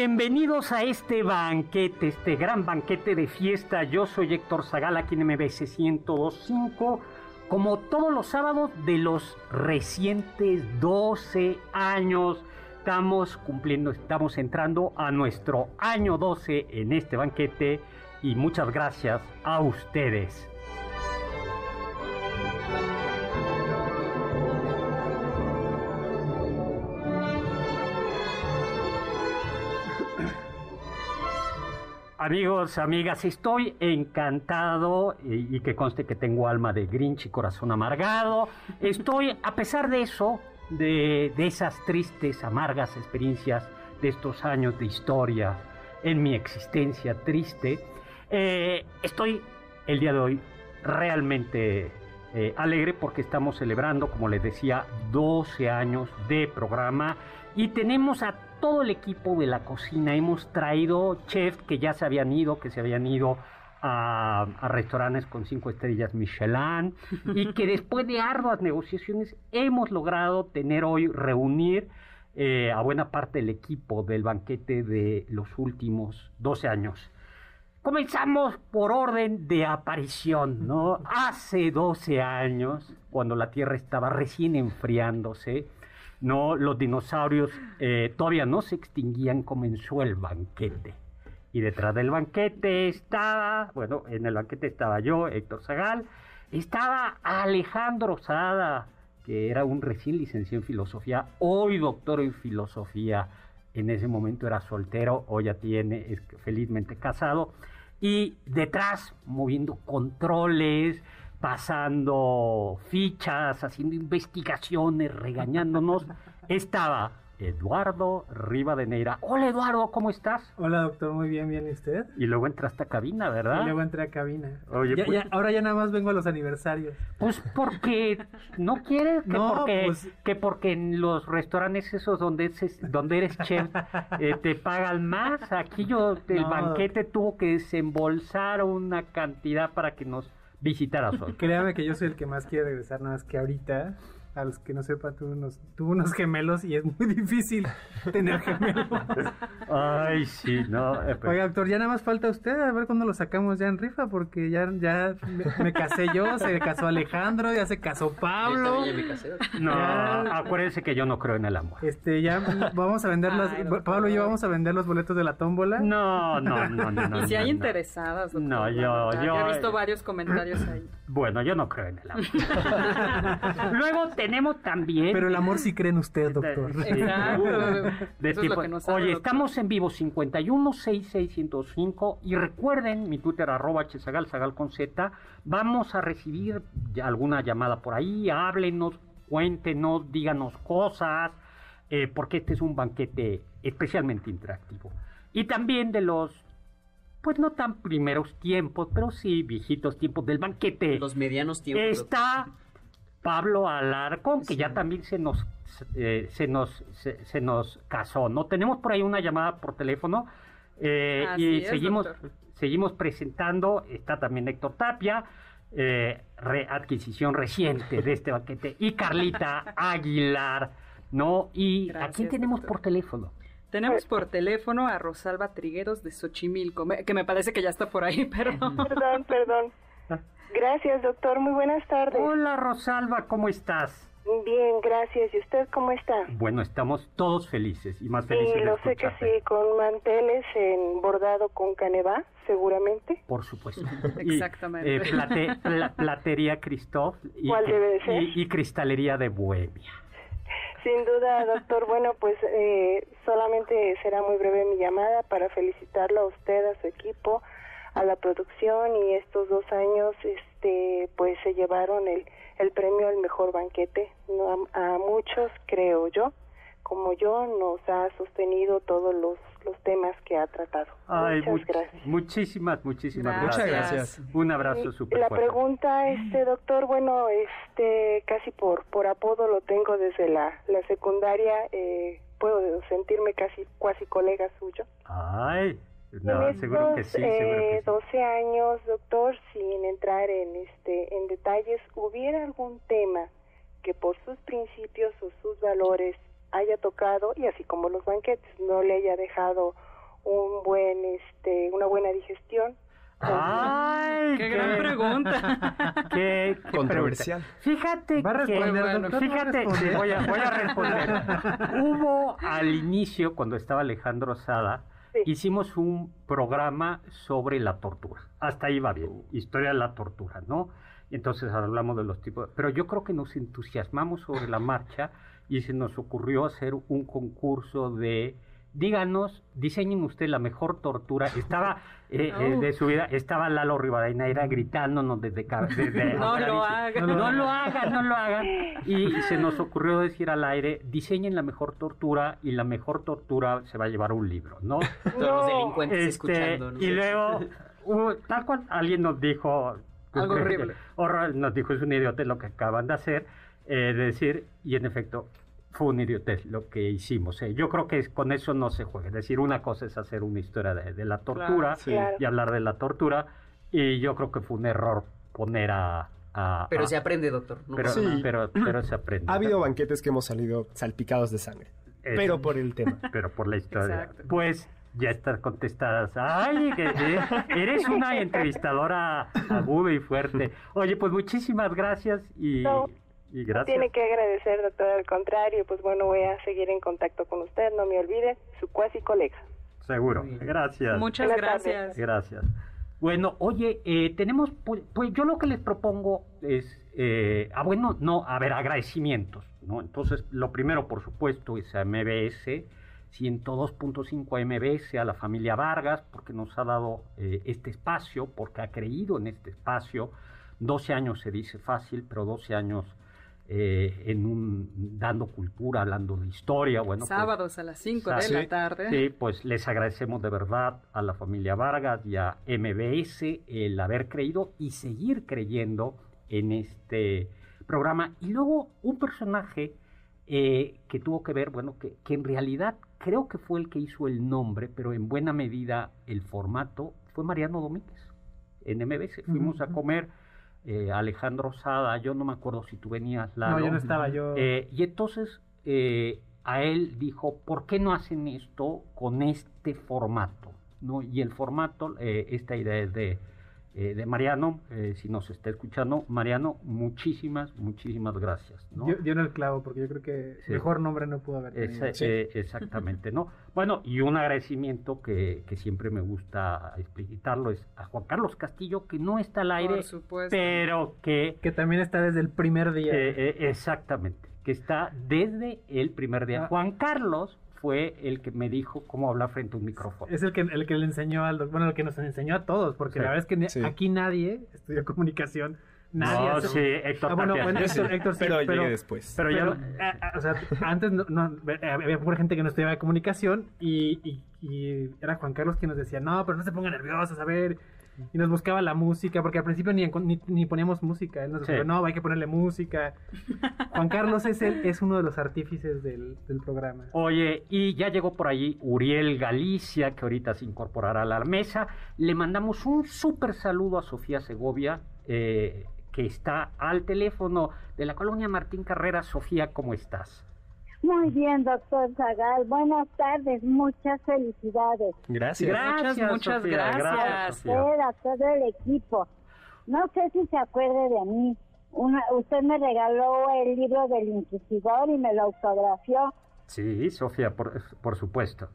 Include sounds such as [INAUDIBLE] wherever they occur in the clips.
bienvenidos a este banquete, este gran banquete de fiesta. Yo soy Héctor Zagal aquí en MBS 1025, como todos los sábados de los recientes 12 años. Estamos cumpliendo, estamos entrando a nuestro año 12 en este banquete y muchas gracias a ustedes. Amigos, amigas, estoy encantado y, que conste que tengo alma de Grinch y corazón amargado. Estoy, a pesar de eso, de, esas tristes, amargas experiencias de estos años de historia en mi existencia triste, eh, estoy el día de hoy realmente eh, alegre porque estamos celebrando, como les decía, 12 años de programa y tenemos a todo el equipo de la cocina. Hemos traído chefs que ya se habían ido, que se habían ido a, restaurantes con cinco estrellas Michelin y que después de arduas negociaciones hemos logrado tener hoy, reunir eh, a buena parte del equipo del banquete de los últimos 12 años. Comenzamos por orden de aparición, ¿no? Hace 12 años, cuando la Tierra estaba recién enfriándose, no, los dinosaurios eh, todavía no se extinguían, comenzó el banquete. Y detrás del banquete estaba, bueno, en el banquete estaba yo, Héctor Zagal, estaba Alejandro Sada, que era un recién licenciado en filosofía, hoy doctor en filosofía, en ese momento era soltero, hoy ya tiene, es felizmente casado, y detrás moviendo controles, pasando fichas, haciendo investigaciones, regañándonos, [LAUGHS] estaba Eduardo Rivadeneira. Hola Eduardo, ¿cómo estás? Hola doctor, muy bien, bien, ¿y usted? Y luego entraste a cabina, ¿verdad? Y luego entré a cabina. Oye, pues ahora ya nada más vengo a los aniversarios. Pues porque no quieres, que, porque, pues que porque en los restaurantes esos donde, donde eres chef eh, te pagan más. Aquí yo, el banquete tuvo que desembolsar una cantidad para que nos visitar a Sol. Créame que yo soy el que más quiere regresar, nada más que ahorita a los que no sepan, tuve unos, tuve unos gemelos y es muy [LAUGHS] difícil tener gemelos. Ay, sí, no. Eh, Oiga, doctor, ya nada más falta usted, a ver cuándo lo sacamos ya en rifa, porque ya, ya me, casé yo, se casó Alejandro, ya se casó Pablo. Ya me casé. No, acuérdense que yo no creo en el amor. Este, ya vamos a vender los, Pablo y yo vamos a vender los boletos de la tómbola. No, no, no, no. y [LAUGHS] si hay interesadas, doctor. No, yo, yo. he visto varios comentarios ahí. Bueno, yo no creo en el amor. [LAUGHS] Luego tenemos también. Pero el amor sí cree en usted, doctor. Oye, estamos en vivo 5166105 y recuerden mi Twitter arroba chesagal, sagal con Z. Vamos a recibir alguna llamada por ahí, háblenos, cuéntenos, díganos cosas, eh, porque este es un banquete especialmente interactivo. Y también de los pues no tan primeros tiempos, pero sí viejitos tiempos del banquete. Los medianos tiempos. Está Pablo Alarcón, que ya también se nos, eh, se, nos, se, nos casó, ¿no? Tenemos por ahí una llamada por teléfono. Eh, y es, seguimos, doctor. seguimos presentando, está también Héctor Tapia, eh, readquisición reciente de este banquete, y Carlita [LAUGHS] Aguilar, ¿no? ¿Y a quién tenemos doctor. por teléfono? Tenemos por teléfono a Rosalba Trigueros de Xochimilco, me- que me parece que ya está por ahí, pero... [LAUGHS] Perdón, perdón. Gracias, doctor. Muy buenas tardes. Hola Rosalba, ¿cómo estás? Bien, gracias. ¿Y usted cómo está? Bueno, estamos todos felices y más Sí, felices de lo sé que sí, con manteles en bordado con canevá, seguramente. Por supuesto. [LAUGHS] Exactamente. Y, eh, plate- pla- platería Christoph y, ¿Cuál debe de ser? y- y cristalería de Bohemia. Sin duda, [LAUGHS] doctor. Bueno, pues eh, solamente será muy breve mi llamada para felicitarlo a usted, a su equipo, a la producción y estos dos años, este, pues se llevaron el, el premio al mejor banquete. No, a, a muchos, creo yo, como yo, nos ha sostenido todos los, los temas que ha tratado. Ay, Muchas much- gracias. muchísimas, muchísimas Gracias. gracias. gracias. Un abrazo Y súper La fuerte. pregunta, este doctor, bueno, este casi por por apodo lo tengo desde la, la secundaria, eh, puedo sentirme casi cuasi colega suyo. Ay, no, en seguro que sí, seguro que eh, sí. 12 años, doctor, sin entrar en este en detalles, ¿hubiera algún tema que por sus principios o sus valores haya tocado y así como los banquetes no le haya dejado un buen este una buena digestión? Ay, ¡Qué gran pregunta! [LAUGHS] qué- qué Controversial. pregunta. Fíjate ¿Va a que- responder, bueno, doctor? Fíjate, ¿Va a responder? voy a, voy a responder. Hubo al inicio, cuando estaba Alejandro Sada, Hicimos un programa sobre la tortura. Hasta ahí va bien. Historia de la tortura, ¿no? Entonces hablamos de los tipos. Pero yo creo que nos entusiasmamos sobre la marcha y se nos ocurrió hacer un concurso de. Díganos, diseñen usted la mejor tortura. Estaba [LAUGHS] eh, eh, de su vida, estaba Lalo Rivadeneira gritándonos desde, No afuera, lo hagan. No lo hagan, no lo hagan. Y se nos ocurrió decir al aire, diseñen la mejor tortura y la mejor tortura se va a llevar un libro, ¿no? Todos los delincuentes Este, escuchando. y luego, [LAUGHS] hubo- tal cual, alguien nos dijo... Algo [LAUGHS] horrible. horror- nos dijo, es un idiotez lo que acaban de hacer, eh, de decir, y en efecto, fue un idiotez lo que hicimos. eh. Yo creo que es- con eso no se juega. Es decir, una cosa es hacer una historia de, de la tortura Sí. Y hablar de la tortura, y yo creo que fue un error poner a... a- Pero a- se aprende, doctor. No pero, Sí. pero, pero se aprende. Ha habido banquetes que hemos salido salpicados de sangre. Pero por el tema. [LAUGHS] pero por la historia. Exacto. Pues ya estás contestadas. Ay, que eh, eres una entrevistadora aguda y fuerte. Oye, pues muchísimas gracias y, No, y gracias. Tiene que agradecer, doctor, al contrario, pues bueno, voy a seguir en contacto con usted, no me olvide, su cuasi colega. Seguro. Gracias. Muchas Buenas tardes. gracias. Gracias. Bueno, oye, eh, tenemos, pues, pues yo lo que les propongo es, eh, ah, bueno, no, a ver, agradecimientos, ¿no? Entonces, lo primero, por supuesto, es a MBS, 102.5 a MBS, a la familia Vargas, porque nos ha dado eh, este espacio, porque ha creído en este espacio. 12 años se dice fácil, pero 12 años eh, en un, dando cultura, hablando de historia, bueno. pues, Sábados a las 5 de la tarde. Sí, pues les agradecemos de verdad a la familia Vargas y a MBS el haber creído y seguir creyendo en este programa. Y luego un personaje eh, que tuvo que ver, bueno, que, que en realidad creo que fue el que hizo el nombre, pero en buena medida el formato, fue Mariano Domínguez en MBS. Fuimos a comer. Eh, Alejandro Sada, yo no me acuerdo si tú venías, Lalo. No, yo no estaba, yo... Eh, y entonces eh, a él dijo, ¿por qué no hacen esto con este formato? ¿No? Y el formato, esta idea es de, eh, de Mariano, eh, si nos está escuchando, Mariano, muchísimas, muchísimas gracias. ¿no? Yo, yo en el clavo, porque yo creo que Sí. mejor nombre no pudo haber tenido. Esa- eh, exactamente, ¿no? [LAUGHS] Bueno, y un agradecimiento que, que siempre me gusta explicitarlo es a Juan Carlos Castillo, que no está al aire, Por supuesto. pero que Que también está desde el primer día. Eh, eh, exactamente, que está desde el primer día. Ah. Juan Carlos fue el que me dijo cómo hablar frente a un micrófono. Es el que, el que le enseñó al bueno, el que nos enseñó a todos, porque Sí. la verdad es que Sí. aquí nadie estudió comunicación, nadie no, hace- sí, Héctor Ah, bueno, bueno, Héctor, Héctor sí, pero, pero, llegué después. Pero ya pero, no- ah, ah, o sea, antes no, no, eh, había pura gente que no estudiaba comunicación y, y- y era Juan Carlos quien nos decía, no, pero no se pongan nerviosos, a ver, y nos buscaba la música, porque al principio ni, ni, ni poníamos música. Él nos Sí. dijo, no, hay que ponerle música. [LAUGHS] Juan Carlos es, el- es uno de los artífices del, del programa. Oye, y ya llegó por ahí Uriel Galicia, que ahorita se incorporará a la mesa. Le mandamos un súper saludo a Sofía Segovia, eh, que está al teléfono de la colonia Martín Carrera. Sofía, ¿cómo estás? Muy bien, doctor Zagal. Buenas tardes, muchas felicidades. Gracias. Muchas, muchas gracias. Sofía. Usted, a todo el equipo. No sé si se acuerde de mí. Una, usted me regaló el libro del Inquisidor y me lo autografió. Sí, Sofía, por, por supuesto.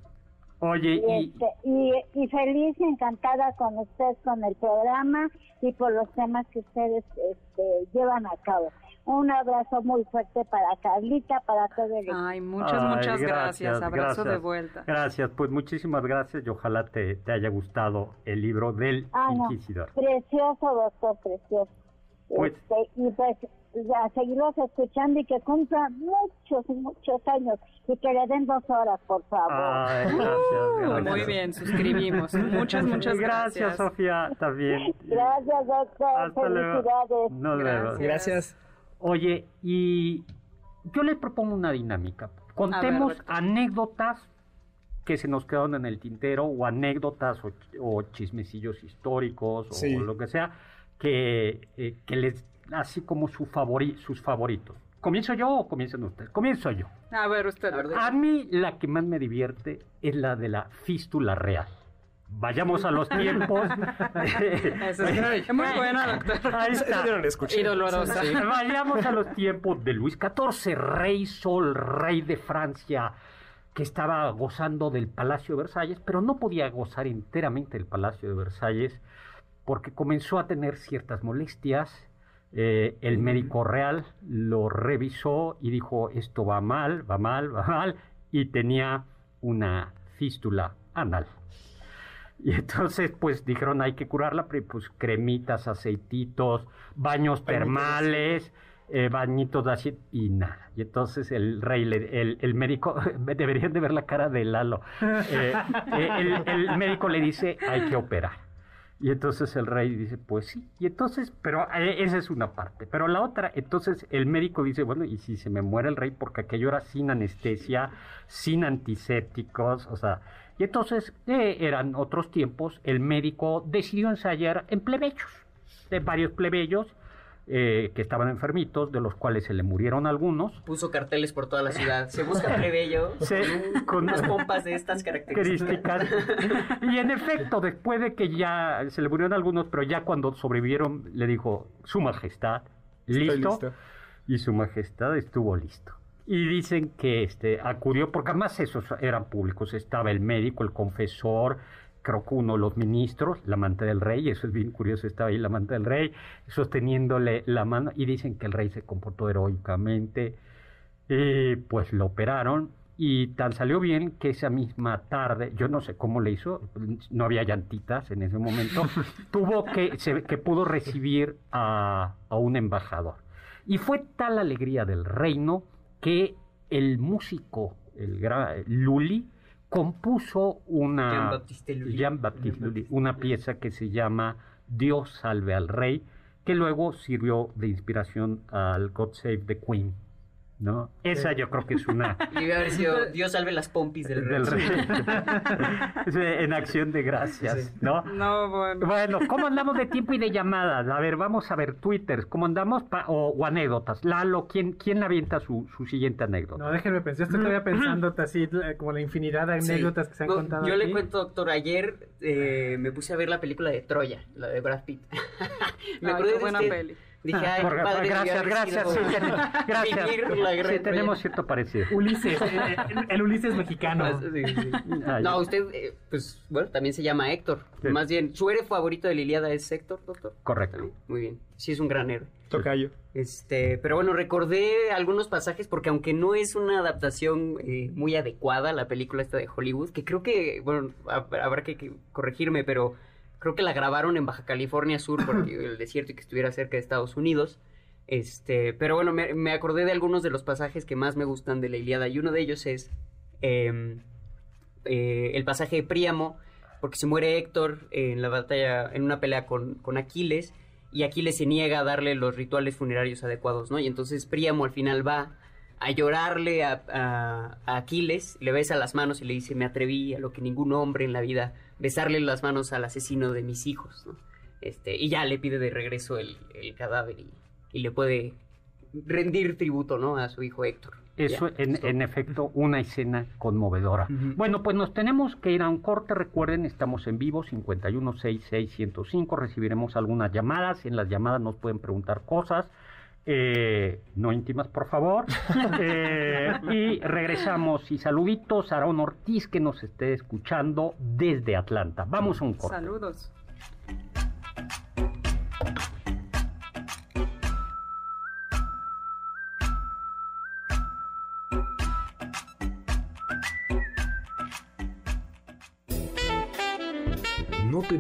Oye, Y, y, este, y, y feliz y encantada con usted, con el programa y por los temas que ustedes este, llevan a cabo. Un abrazo muy fuerte para Carlita, para todo el equipo. Ay, muchas, Ay, muchas gracias. Abrazo gracias. de vuelta. Gracias, pues muchísimas gracias y ojalá te, te haya gustado el libro del Ah, no. Inquisidor. Precioso, doctor, precioso. Pues- Este, y pues a seguirlos escuchando y que cumpla muchos, muchos años y que le den dos horas, por favor. Ay, gracias, Uh, gracias. muy bien, suscribimos. [LAUGHS] Muchas, muchas Gracias, gracias. Sofía, también. Gracias, doctor. Hasta luego. Felicidades. Nos vemos. Gracias. Oye, y yo les propongo una dinámica. Contemos ver, anécdotas que se nos quedaron en el tintero o anécdotas o, ch- o chismecillos históricos Sí. o lo que sea que, eh, que les así como su favori- sus favoritos. ¿Comienzo yo o comienzan ustedes? Comienzo yo. A ver, usted. A ver, A mí la que más me divierte es la de la fístula real. Vayamos a los tiempos. [LAUGHS] Eso es muy buena, doctor. Ahí está. Y dolorosa. Vayamos a los tiempos de Luis XIV, rey sol, rey de Francia, que estaba gozando del Palacio de Versalles, pero no podía gozar enteramente del Palacio de Versalles porque comenzó a tener ciertas molestias. Eh, el médico real lo revisó y dijo, esto va mal, va mal, va mal, y tenía una fístula anal. Y entonces, pues dijeron, hay que curarla, pero, pues cremitas, aceititos, baños termales, eh, bañitos así, y nada. Y entonces el rey, le- el, el médico, [LAUGHS] deberían de ver la cara de Lalo. Eh, eh, el, el médico le dice, hay que operar. Y entonces el rey dice, pues sí. Y entonces, pero esa es una parte. Pero la otra, entonces el médico dice, bueno, ¿y si se me muere el rey? Porque aquello era sin anestesia, sin antisépticos, o sea... Y entonces eh, eran otros tiempos, el médico decidió ensayar en plebeyos, de varios plebeyos eh, que estaban enfermitos, de los cuales se le murieron algunos. Puso carteles por toda la ciudad. Se busca plebeyo [LAUGHS] Sí, con, unas pompas de estas características. Y en efecto, después de que ya se le murieron algunos, pero ya cuando sobrevivieron, le dijo, Su Majestad, listo. Y Su Majestad estuvo listo. Y dicen que este acudió, porque además esos eran públicos, estaba el médico, el confesor, creo que uno de los ministros, la amante del rey, eso es bien curioso, estaba ahí la amante del rey, sosteniéndole la mano, y dicen que el rey se comportó heroicamente, y pues lo operaron, y tan salió bien que esa misma tarde, yo no sé cómo le hizo, no había llantitas en ese momento, [LAUGHS] tuvo que, se- que pudo recibir a, a un embajador. Y fue tal alegría del reino que el músico, el gran Lully, compuso una Lully. Lully, una pieza que se llama Dios salve al rey, que luego sirvió de inspiración al God Save the Queen. ¿No? Esa yo creo que es una [LAUGHS] Y debe haber sido [LAUGHS] Dios salve las pompis del rey. del rey. [LAUGHS] En acción de gracias, ¿no? No, bueno. Bueno, ¿cómo andamos de tiempo y de llamadas? A ver, vamos a ver Twitter, ¿cómo andamos? Pa- o, o anécdotas. Lalo, ¿quién, quién avienta su, su siguiente anécdota? No, déjenme pensar. Yo estoy todavía pensando así, como la infinidad de Sí. anécdotas que se han No, contado. Yo le cuento, doctor, ayer eh, me puse a ver la película de Troya, la de Brad Pitt. me Ay, qué de buena usted. peli. Dije, ay, Por- qué padre gracias, gracias, sí, [LAUGHS] tenemos- gracias. Sí, tenemos cierto parecido. Ulises, eh, el, el Ulises mexicano. Ah, sí, sí. Ah, No, usted, eh, pues, bueno, también se llama Héctor. Sí. Más bien, ¿su héroe favorito de la Ilíada es Héctor, doctor? Correcto. También. Muy bien. Sí, es un gran héroe. Tocayo. Este, pero bueno, recordé algunos pasajes porque aunque no es una adaptación eh, muy adecuada a la película esta de Hollywood, que creo que, bueno, hab- habrá que corregirme, pero creo que la grabaron en Baja California Sur porque [LAUGHS] el desierto y que estuviera cerca de Estados Unidos. Este, pero bueno, me, me acordé de algunos de los pasajes que más me gustan de la Ilíada y uno de ellos es em, eh, el pasaje de Príamo, porque se muere Héctor en la batalla, en una pelea con, con Aquiles, y Aquiles se niega a darle los rituales funerarios adecuados, ¿no? Y entonces Príamo al final va a llorarle a, a- a Aquiles, le besa las manos y le dice, me atreví a lo que ningún hombre en la vida, besarle las manos al asesino de mis hijos, ¿no? Este, y ya le pide de regreso el, el cadáver y, y le puede rendir tributo, ¿no? A su hijo Héctor. Eso, Ya, en, en efecto, una escena conmovedora. Bueno, pues nos tenemos que ir a un corte. Recuerden, estamos en vivo, 5166105. Recibiremos algunas llamadas. En las llamadas nos pueden preguntar cosas. Eh, no íntimas, por favor. [LAUGHS] Eh, y regresamos. Y saluditos a Aaron Ortiz, que nos esté escuchando desde Atlanta. Vamos a un corte. Saludos.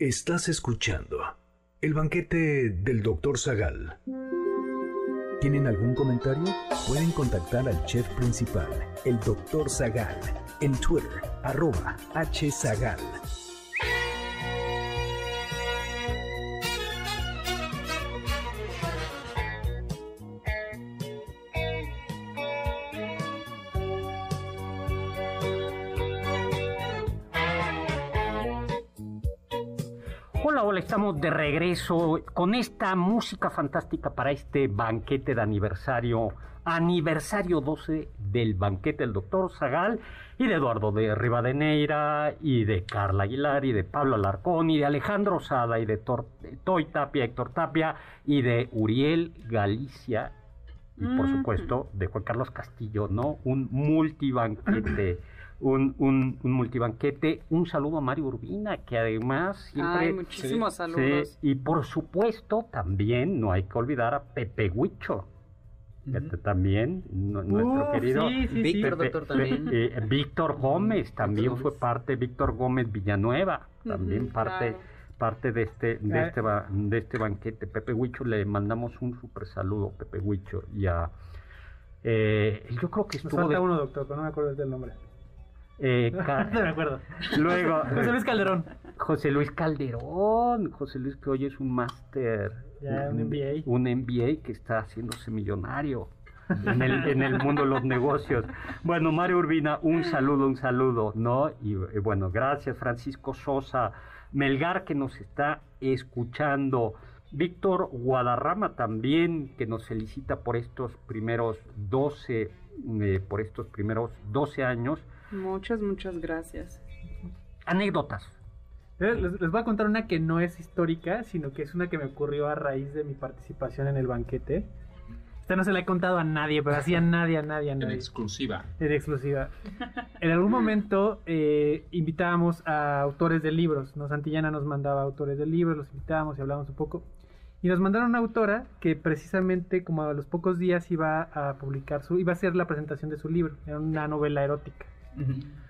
Estás escuchando el banquete del Dr. Zagal. ¿Tienen algún comentario? Pueden contactar al chef principal, el Dr. Zagal, en Twitter, arroba hzagal. Estamos de regreso con esta música fantástica para este banquete de aniversario, aniversario 12 del banquete del doctor Zagal y de Eduardo de Rivadeneira y de Carla Aguilar y de Pablo Alarcón y de Alejandro Sada y de Toy Tapia, Héctor Tapia y de Uriel Galicia y por Mm. supuesto de Juan Carlos Castillo, ¿no? Un multibanquete. Un, un, un multibanquete, un saludo a Mario Urbina, que además siempre Ay, muchísimos saludos. Sí, y por supuesto, también no hay que olvidar a Pepe Huicho. También, nu- nuestro Uf, querido sí, sí, Víctor, Pepe- doctor, también. Pe- eh, Víctor Gómez también Gómez. fue parte, Víctor Gómez Villanueva, también parte, claro. parte de este, de este ba- de este banquete. Pepe Huicho le mandamos un super saludo, Pepe Huicho, y a eh, yo creo que Nos estuvo falta de- uno, doctor, pero no me acuerdo del nombre. Eh, [LAUGHS] no me acuerdo. luego [LAUGHS] José Luis Calderón. José Luis Calderón, José Luis que hoy es un máster, Ya, un MBA. un MBA que está haciéndose millonario [LAUGHS] en el, en el mundo de los negocios. Bueno, Mario Urbina, un saludo, un saludo, ¿no? Y, eh, bueno, gracias Francisco Sosa, Melgar que nos está escuchando, Víctor Guadarrama también que nos felicita por estos primeros 12, eh, por estos primeros 12 años. Muchas, muchas gracias. Anécdotas. Eh, Les, les voy a contar una que no es histórica, sino que es una que me ocurrió a raíz de mi participación en el banquete. Esta no se la he contado a nadie, pero así a nadie, a nadie, a En nadie. exclusiva. En exclusiva. En algún momento eh, invitábamos a autores de libros, ¿no? Santillana nos mandaba autores de libros, los invitábamos y hablábamos un poco. Y nos mandaron una autora que precisamente como a los pocos días iba a publicar su, iba a hacer la presentación de su libro, era una novela erótica.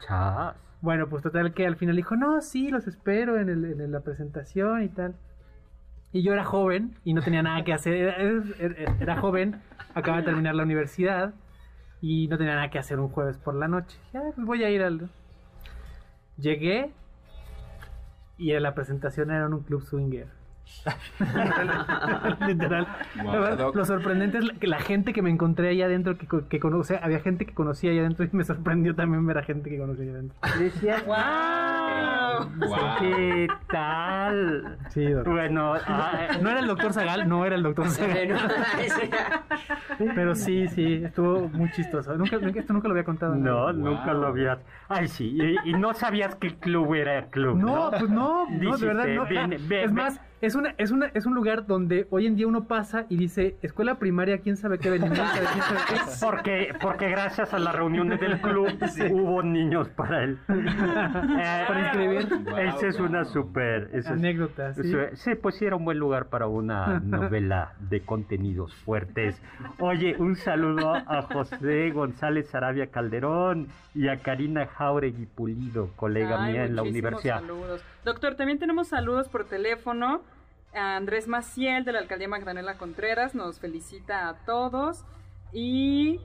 Chas. Bueno, pues total que al final dijo, no, sí, los espero en, el- en la presentación y tal. Y yo era joven y no tenía nada que hacer. Era, era- era joven, acababa de terminar la universidad y no tenía nada que hacer un jueves por la noche. Ya, pues voy a ir al... Llegué y en la presentación era en un club swinger. [LAUGHS] Literal. Wow, lo sorprendente es la- que la gente que me encontré allá adentro, que, que cono- o sea, había gente que conocía allá adentro y me sorprendió también ver a gente que conocía allá adentro. Decía, [LAUGHS] Wow. ¿Qué tal? Sí, doctor. Bueno, ah, [LAUGHS] No era el doctor Zagal, no era el doctor Zagal. Pero sí, sí, estuvo muy chistoso. Nunca, nunca- esto nunca lo había contado. no, nadie. nunca lo habías. Ay, sí, y, y no sabías que el club era club. No, No, pues no, no, de verdad no. es más, es una, es una, es un lugar donde hoy en día uno pasa y dice, escuela primaria, quién sabe qué venimos, quién sabe qué. [LAUGHS] Porque, porque gracias a las reuniones del club [LAUGHS] hubo niños para él. Eh, [LAUGHS] Para inscribir. Esa es una súper... esa es- Anécdota, sí. eso- Sí, pues sí era un buen lugar para una novela de contenidos fuertes. Oye, un saludo a José González Arabia Calderón y a Karina Jauregui Pulido, colega Ay, mía en la universidad. Saludos. Doctor, también tenemos saludos por teléfono. A Andrés Maciel de la alcaldía Magdalena Contreras nos felicita a todos. Y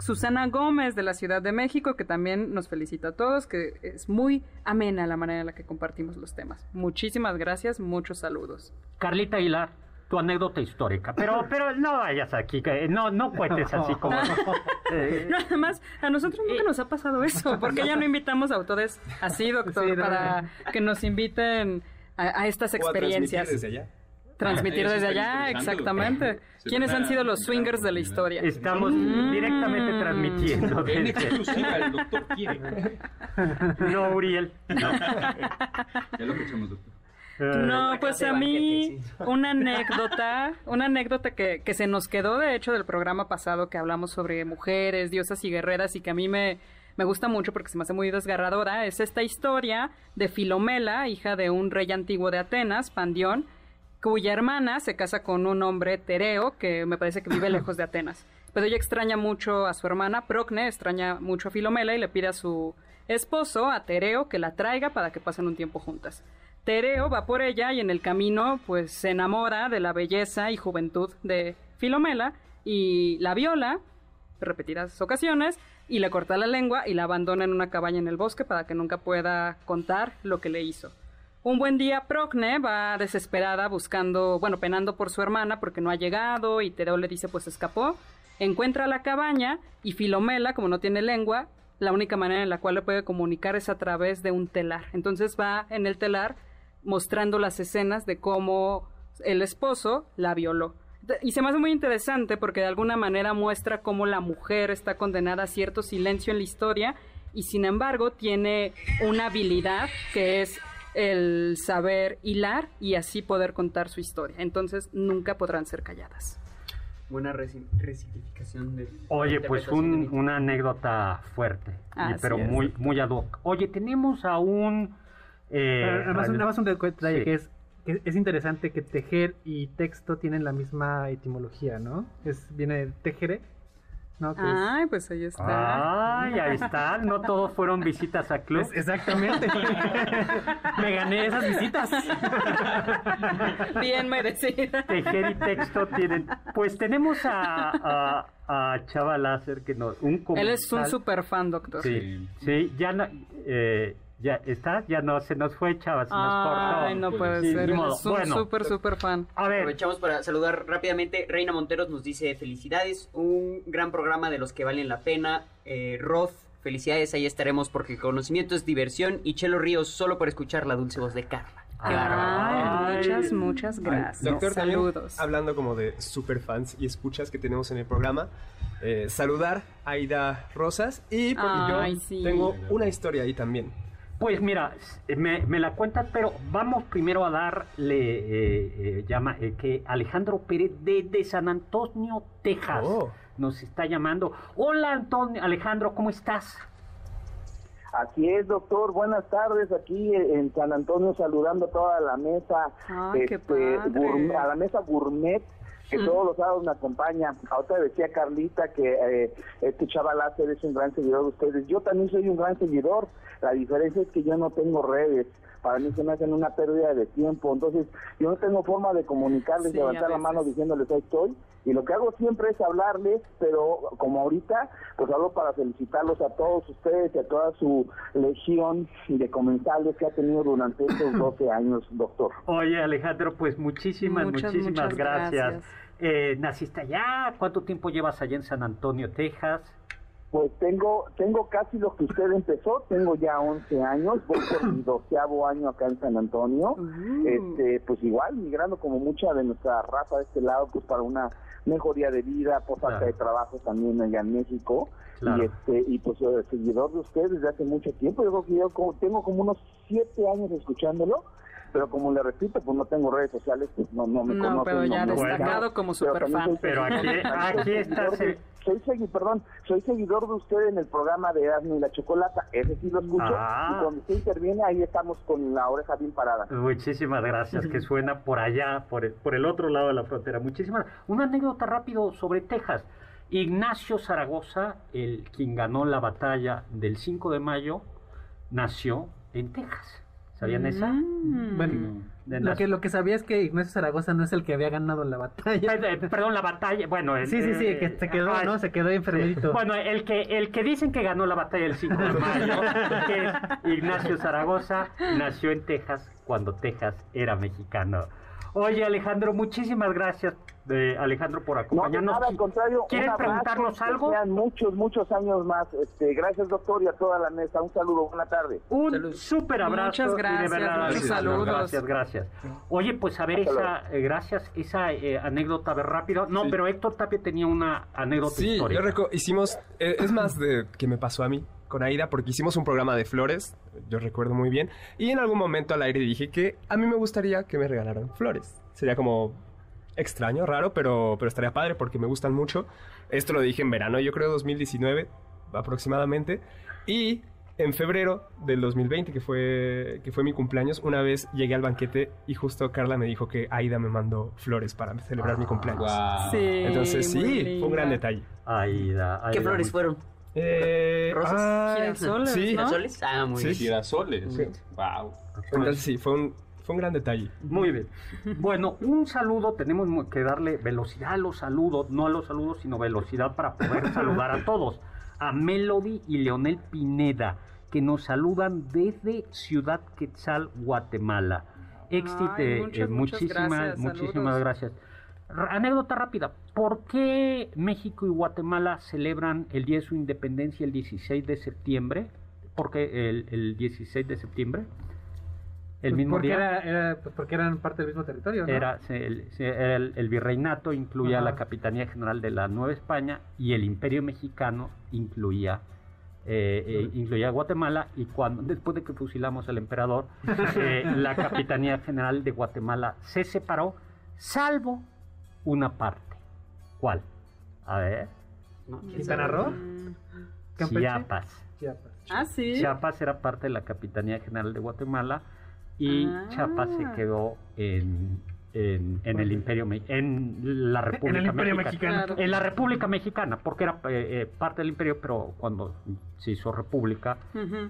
Susana Gómez de la Ciudad de México, que también nos felicita a todos, que es muy amena la manera en la que compartimos los temas. Muchísimas gracias, muchos saludos. Carlita Aguilar, tu anécdota histórica. Pero, [LAUGHS] pero no vayas aquí, no, no cuentes así como. [LAUGHS] eh, No, además, a nosotros nunca nos ha pasado eso, porque ya no invitamos a autores así, doctor, Sí, para que nos inviten a, a estas O a transmitir experiencias. desde allá. Transmitir Ah, desde allá, exactamente. [LAUGHS] ¿Quiénes han sido los swingers de la historia? Estamos Mm. directamente transmitiendo En desde. exclusiva, el doctor quiere. No, Uriel. No. Ya lo escuchamos, doctor. Eh, No, pues a mí una [LAUGHS] anécdota, una anécdota que, que se nos quedó de hecho del programa pasado que hablamos sobre mujeres, diosas y guerreras y que a mí me, me gusta mucho porque se me hace muy desgarradora, es esta historia de Filomela, hija de un rey antiguo de Atenas, Pandión, cuya hermana se casa con un hombre Tereo que me parece que vive lejos de Atenas. Pero ella extraña mucho a su hermana, Procne extraña mucho a Filomela y le pide a su esposo, a Tereo, que la traiga para que pasen un tiempo juntas. Tereo va por ella y en el camino pues se enamora de la belleza y juventud de Filomela y la viola repetidas ocasiones y le corta la lengua y la abandona en una cabaña en el bosque para que nunca pueda contar lo que le hizo. Un buen día Procne va desesperada buscando, bueno, penando por su hermana porque no ha llegado y Tereo le dice pues escapó. Encuentra la cabaña y Filomela, como no tiene lengua, la única manera en la cual le puede comunicar es a través de un telar. Entonces va en el telar mostrando las escenas de cómo el esposo la violó. Y se me hace muy interesante porque de alguna manera muestra cómo la mujer está condenada a cierto silencio en la historia y sin embargo tiene una habilidad que es el saber hilar y así poder contar su historia. Entonces nunca podrán ser calladas. Buena resi- resignificación de. Oye, pues de un- una anécdota fuerte, y- Así pero es, muy, muy ad hoc. Oye, tenemos a un... eh, Pero Además, un detalle Sí. que es que es interesante que tejer y texto tienen la misma etimología, ¿no? Es viene de tejere, ¿no? Que es- Ay, pues ahí está. Ay, ahí está. No todos fueron visitas a club. es- exactamente. [LAUGHS] Me gané esas visitas. Bien merecida. Tejer y texto tienen. Pues tenemos a, a, a Chava Láser que nos. Un Él es un super fan, doctor. Sí, sí, ya no. Eh, ya está, ya no se nos fue, Chava, se nos Ay, cortó. no puede Sí, ser. es un Bueno, super, super fan. a ver, Aprovechamos para saludar rápidamente. Reina Monteros nos dice felicidades, un gran programa de los que valen la pena. Eh, Roth, felicidades, ahí estaremos porque el conocimiento es diversión. Y Chelo Ríos, solo por escuchar la dulce voz de Carla. Claro. Ay. muchas, muchas gracias. Doctor, Saludos. hablando como de superfans y escuchas que tenemos en el programa, eh, saludar a Aida Rosas y porque Ay, yo sí. tengo una historia ahí también. Pues mira, me, me la cuentas, pero vamos primero a darle eh, eh, llama eh, que Alejandro Pérez de, de San Antonio, Texas, Oh. nos está llamando. Hola Antonio, Alejandro, ¿cómo estás? Así es, doctor. Buenas tardes aquí en San Antonio saludando a toda la mesa, Ay, qué este, padre. a la mesa gourmet que todos los sábados me acompaña. Ahorita decía Carlita que eh, este chaval es un gran seguidor de ustedes. Yo también soy un gran seguidor. La diferencia es que yo no tengo redes. Para mí se me hacen una pérdida de tiempo. Entonces, yo no tengo forma de comunicarles, Sí, levantar la mano diciéndoles ahí estoy. Y lo que hago siempre es hablarles, pero como ahorita, pues hablo para felicitarlos a todos ustedes y a toda su legión de comensales que ha tenido durante estos [COUGHS] 12 años, doctor. Oye Alejandro, pues muchísimas, Muchas, muchísimas muchas gracias. gracias. Eh, ¿Naciste allá? ¿Cuánto tiempo llevas allá en San Antonio, Texas? Pues tengo tengo casi lo que usted empezó, tengo ya 11 años, voy por mi doceavo año acá en San Antonio, Uh. este pues igual migrando como mucha de nuestra raza de este lado, pues para una mejoría de vida, por falta Claro. de trabajo también allá en México, Claro. y este y pues eh, seguidor de usted desde hace mucho tiempo, yo creo que yo como- tengo como unos siete años escuchándolo, pero como le repito, pues no tengo redes sociales, pues no, no me No, conocen. pero ya no destacado como Pero superfan. soy Pero aquí- aquí está ese- Soy seguidor, perdón, soy seguidor de usted en el programa de Erasmo y la Chocolata, ese sí lo escucho, Ah. y cuando usted interviene ahí estamos con la oreja bien parada. Muchísimas gracias, que suena por allá, por el, por el otro lado de la frontera. Muchísimas Una anécdota rápido sobre Texas. Ignacio Zaragoza, el quien ganó la batalla del 5 de mayo, nació en Texas. ¿Sabían esa? Mm. Bueno, De lo que, lo que sabía es que Ignacio Zaragoza no es el que había ganado la batalla. Eh, [LAUGHS] eh, Perdón, la batalla, bueno... el- Sí, sí, sí, eh, que se quedó, ah, ¿no? Se quedó enfermito. Bueno, el que, el que dicen que ganó la batalla del 5 de [LAUGHS] mayo, que es Ignacio Zaragoza, nació en Texas cuando Texas era mexicano. Oye, Alejandro, muchísimas gracias, eh, Alejandro, por No, de acompañarnos. nada, al contrario. ¿Quieren un abrazo, preguntarnos que algo? Sean muchos, muchos años más. Este, gracias, doctor, y a toda la mesa. Un saludo, buena tarde. Un súper abrazo. Muchas y de gracias, verdad, muchos Alejandro, saludos. Gracias, gracias. Oye, pues a ver Hasta esa, eh, gracias, esa eh, anécdota, a ver, rápido. No, Sí. pero Héctor Tapia tenía una anécdota Sí, histórica. yo recuerdo, hicimos, eh, es más de que me pasó a mí con Aida, porque hicimos un programa de flores, yo recuerdo muy bien, y en algún momento al aire dije que a mí me gustaría que me regalaran flores. Sería como extraño, raro, pero, pero estaría padre porque me gustan mucho. Esto lo dije en verano, yo creo 2019 aproximadamente, y en febrero del 2020, que fue, que fue mi cumpleaños, una vez llegué al banquete y justo Carla me dijo que Aida me mandó flores para celebrar mi cumpleaños. Guau. Sí, Entonces sí, fue un gran detalle. Aida, ¿Qué Aida, flores muy- fueron? Eh, ¿Rosas? ay, Girasoles, sí. ¿no? ¿Girasoles? Ah, muy Sí. bien. Girasoles. Sí. Wow. Entonces sí, fue un, fue un gran detalle. Muy bien. Bueno, un saludo, tenemos que darle velocidad a los saludos, no a los saludos, sino velocidad para poder [LAUGHS] saludar a todos. A Melody y Leonel Pineda, que nos saludan desde Ciudad Quetzal, Guatemala. Éxito, Ay, eh, muchas, muchísimas, muchísimas gracias. Anécdota rápida, ¿por qué México y Guatemala celebran el día de su independencia el 16 de septiembre? ¿Por qué el, el 16 de septiembre? El Pues mismo porque día. Era, era- pues porque eran parte del mismo territorio, ¿no? Era, el, virreinato incluía Ajá. la Capitanía General de la Nueva España y el Imperio Mexicano incluía eh, eh, incluía Guatemala y cuando después de que fusilamos al emperador [LAUGHS] eh, la Capitanía General de Guatemala se separó salvo una parte ¿cuál? a ver ¿Quintana Roo? Mm. ¿Campeche? Chiapas Chiapas. Ah, sí. Chiapas era parte de la Capitanía General de Guatemala y Ah. Chiapas se quedó en, en, en el Imperio en la República En el Imperio Mexicana. Mexicano. Claro. En la República Mexicana, porque era eh, eh, parte del Imperio, pero cuando se hizo República,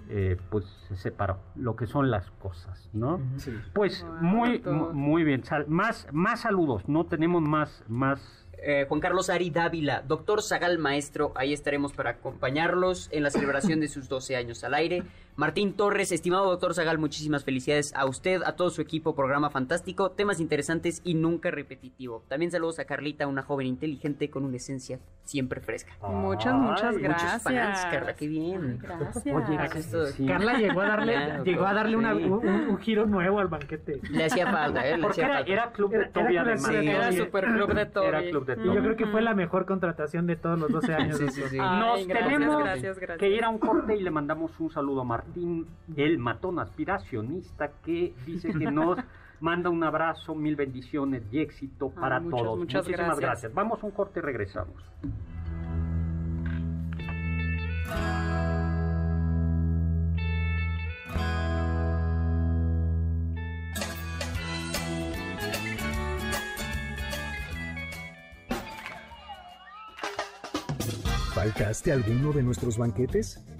eh, pues se separó. Lo que son las cosas, ¿no? Sí. Pues Wow, muy muy bien. Sal- más más saludos. No tenemos más más Eh, Juan Carlos Ari Dávila, doctor Zagal Maestro, ahí estaremos para acompañarlos en la celebración de sus 12 años al aire. Martín Torres, estimado doctor Zagal, muchísimas felicidades a usted, a todo su equipo, programa fantástico, temas interesantes y nunca repetitivo. También saludos a Carlita, una joven inteligente con una esencia siempre fresca. Muchas, muchas Ay, gracias. Muchos fans, Carla, qué bien. Gracias. Oye, sí. Carla llegó a darle, Claro, llegó a darle sí. un, un- un giro nuevo al banquete. Le hacía falta, ¿eh? Le Porque hacía era, falta. era club de Toby además. Toby. Era Sí. super club de Toby. Era club de Y yo creo que fue la mejor contratación de todos los 12 años. Sí, sí, sí. Ay, Nos gracias, tenemos gracias, gracias. que ir a un corte y le mandamos un saludo a Martín, el matón aspiracionista, que dice que nos [LAUGHS] manda un abrazo, mil bendiciones y éxito Ay, para muchas, todos. muchas Muchísimas gracias. gracias. Vamos a un corte y regresamos. ¿Faltaste a alguno de nuestros banquetes?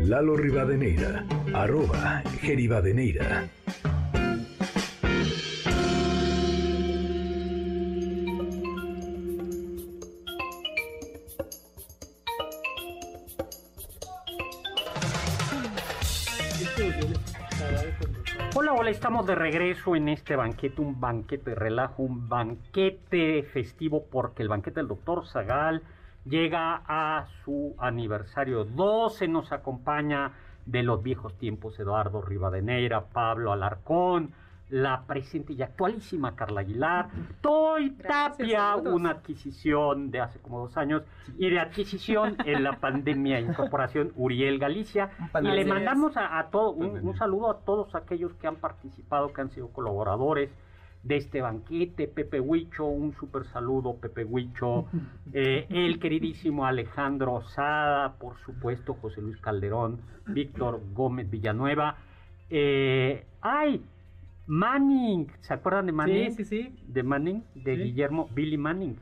Lalo Rivadeneira, arroba Geribadeneira. Hola, hola Estamos de regreso en este banquete, un banquete relajo, un banquete festivo, porque el banquete del doctor Zagal llega a su aniversario 12, nos acompaña de los viejos tiempos Eduardo Rivadeneira, Pablo Alarcón, la presente y actualísima Carla Aguilar, [LAUGHS] Toy Tapia, saludos. una adquisición de hace como dos años, y de adquisición en la pandemia, [LAUGHS] incorporación Uriel Galicia, y le mandamos a, a todo, un, un saludo a todos aquellos que han participado, que han sido colaboradores de este banquete, Pepe Huicho, un super saludo, Pepe Huicho, [LAUGHS] eh, el queridísimo Alejandro Osada, por supuesto, José Luis Calderón, Víctor Gómez Villanueva, eh, ¡ay! Manning, ¿se acuerdan de Manning? Sí, sí, sí. De Manning, de Sí. Guillermo, Billy Manning.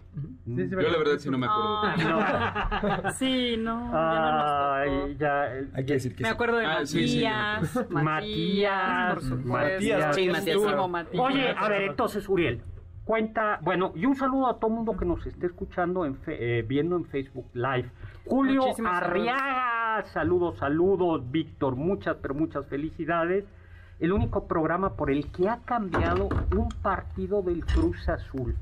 Sí, sí, Yo la verdad sí no me acuerdo. [LAUGHS] Sí, no, ya no ya, Hay que decir que Me sí. acuerdo de Ah, sí, sí. Matías, Matías, Matías, por supuesto. Matías, sí. Oye, a ver, entonces, Uriel, cuenta, bueno, y un saludo a todo el mundo que nos esté escuchando, en fe- eh, viendo en Facebook Live. Julio Muchísimas Arriaga, saludos, saludos, Víctor, muchas, pero muchas felicidades. El único programa por el que ha cambiado un partido del Cruz Azul.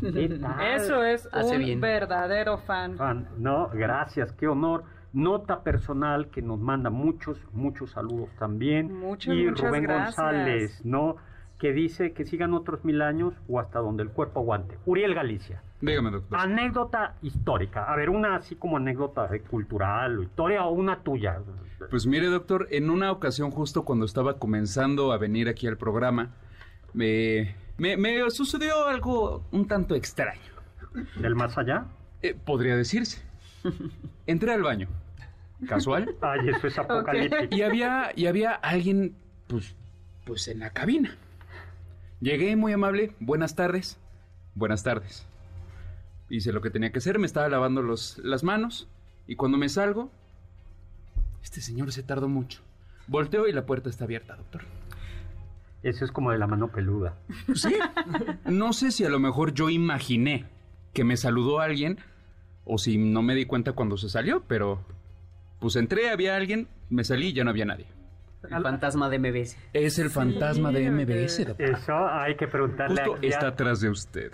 ¿Qué [LAUGHS] tal? Eso es Hace un bien. verdadero fan. Fan, No, gracias, qué honor. Nota personal que nos manda muchos, muchos saludos también. Muchas, y muchas Rubén gracias. González, ¿no? Que dice que sigan otros mil años o hasta donde el cuerpo aguante. Uriel Galicia. Dígame, doctor. Anécdota histórica. A ver, una así como anécdota cultural o historia o una tuya. Pues mire, doctor, en una ocasión justo cuando estaba comenzando a venir aquí al programa, me, me, me sucedió algo un tanto extraño. ¿Del más allá? Eh, podría decirse. Entré al baño. Casual. Ay, eso es apocalíptico. Y había, y había alguien, pues, pues en la cabina. Llegué muy amable. Buenas tardes. Buenas tardes. Hice lo que tenía que hacer. Me estaba lavando los, las manos. Y cuando me salgo, este señor se tardó mucho. Volteo y la puerta está abierta, doctor. Eso es como de la mano peluda. Sí. No sé si a lo mejor yo imaginé que me saludó alguien o si no me di cuenta cuando se salió, pero pues entré, había alguien, me salí y ya no había nadie. El fantasma de MBS. Es el fantasma de MBS, doctor. Eso hay que preguntarle Justo a- está atrás de usted.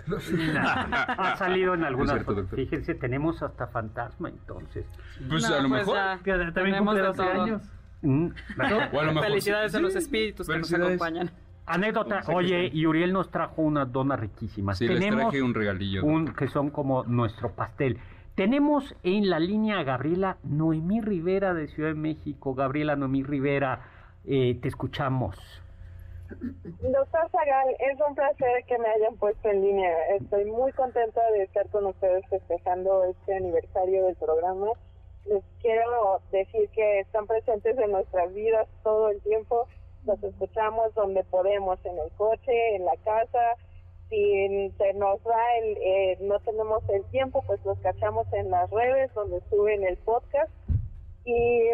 ha [LAUGHS] salido en algunas cierto. Fíjense, tenemos hasta fantasma entonces. Pues No, a lo pues mejor. ya, Que también tenemos cumple de 12 todo. años. Mm, O a lo mejor. Felicidades sí. a los espíritus que nos acompañan. Anécdota, oye, y Uriel nos trajo unas donas riquísimas. Sí, les Tenemos traje un regalillo. un- que son como nuestro pastel. Tenemos en la línea a Gabriela Noemí Rivera de Ciudad de México. Gabriela Noemí Rivera, eh, te escuchamos. Doctor Zagal, es un placer que me hayan puesto en línea. Estoy muy contenta de estar con ustedes festejando este aniversario del programa. Les quiero decir que están presentes en nuestras vidas todo el tiempo. Los escuchamos donde podemos, en el coche, en la casa. Si se nos va el, eh, no tenemos el tiempo, pues los cachamos en las redes donde suben el podcast. Y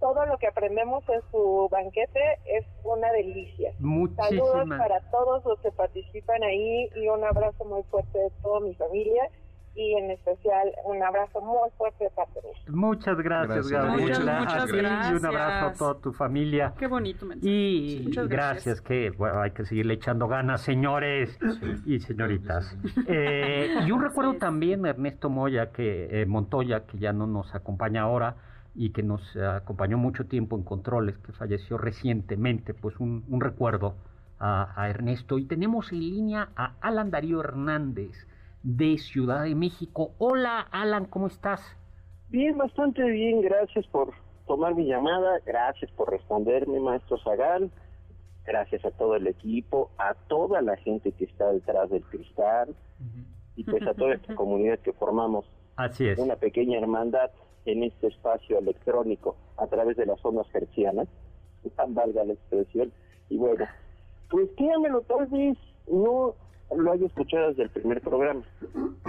todo lo que aprendemos en su banquete es una delicia. Saludos Muchísimas. para todos los que participan ahí y un abrazo muy fuerte de toda mi familia y en especial un abrazo muy fuerte de parte de. Muchas gracias, Gracias. Gabriela. Muchas, muchas A ti Y un abrazo a toda tu familia. Qué bonito mensaje. Y Muchas gracias, gracias. que bueno, hay que seguirle echando ganas, señores y señoritas. Eh, y un recuerdo también a Ernesto Moya, que, eh, Montoya, que ya no nos acompaña ahora y que nos acompañó mucho tiempo en Controles, que falleció recientemente, pues un, un recuerdo a, a Ernesto. Y tenemos en línea a Alan Darío Hernández de Ciudad de México. Hola, Alan, ¿cómo estás? Bien, bastante bien, gracias por tomar mi llamada, gracias por responderme, maestro Zagal, gracias a todo el equipo, a toda la gente que está detrás del cristal y pues a toda esta [LAUGHS] comunidad que formamos Así es. una pequeña hermandad en este espacio electrónico a través de las ondas hercianas, valga la expresión, y bueno, pues créanmelo, tal vez no lo haya escuchado desde el primer programa,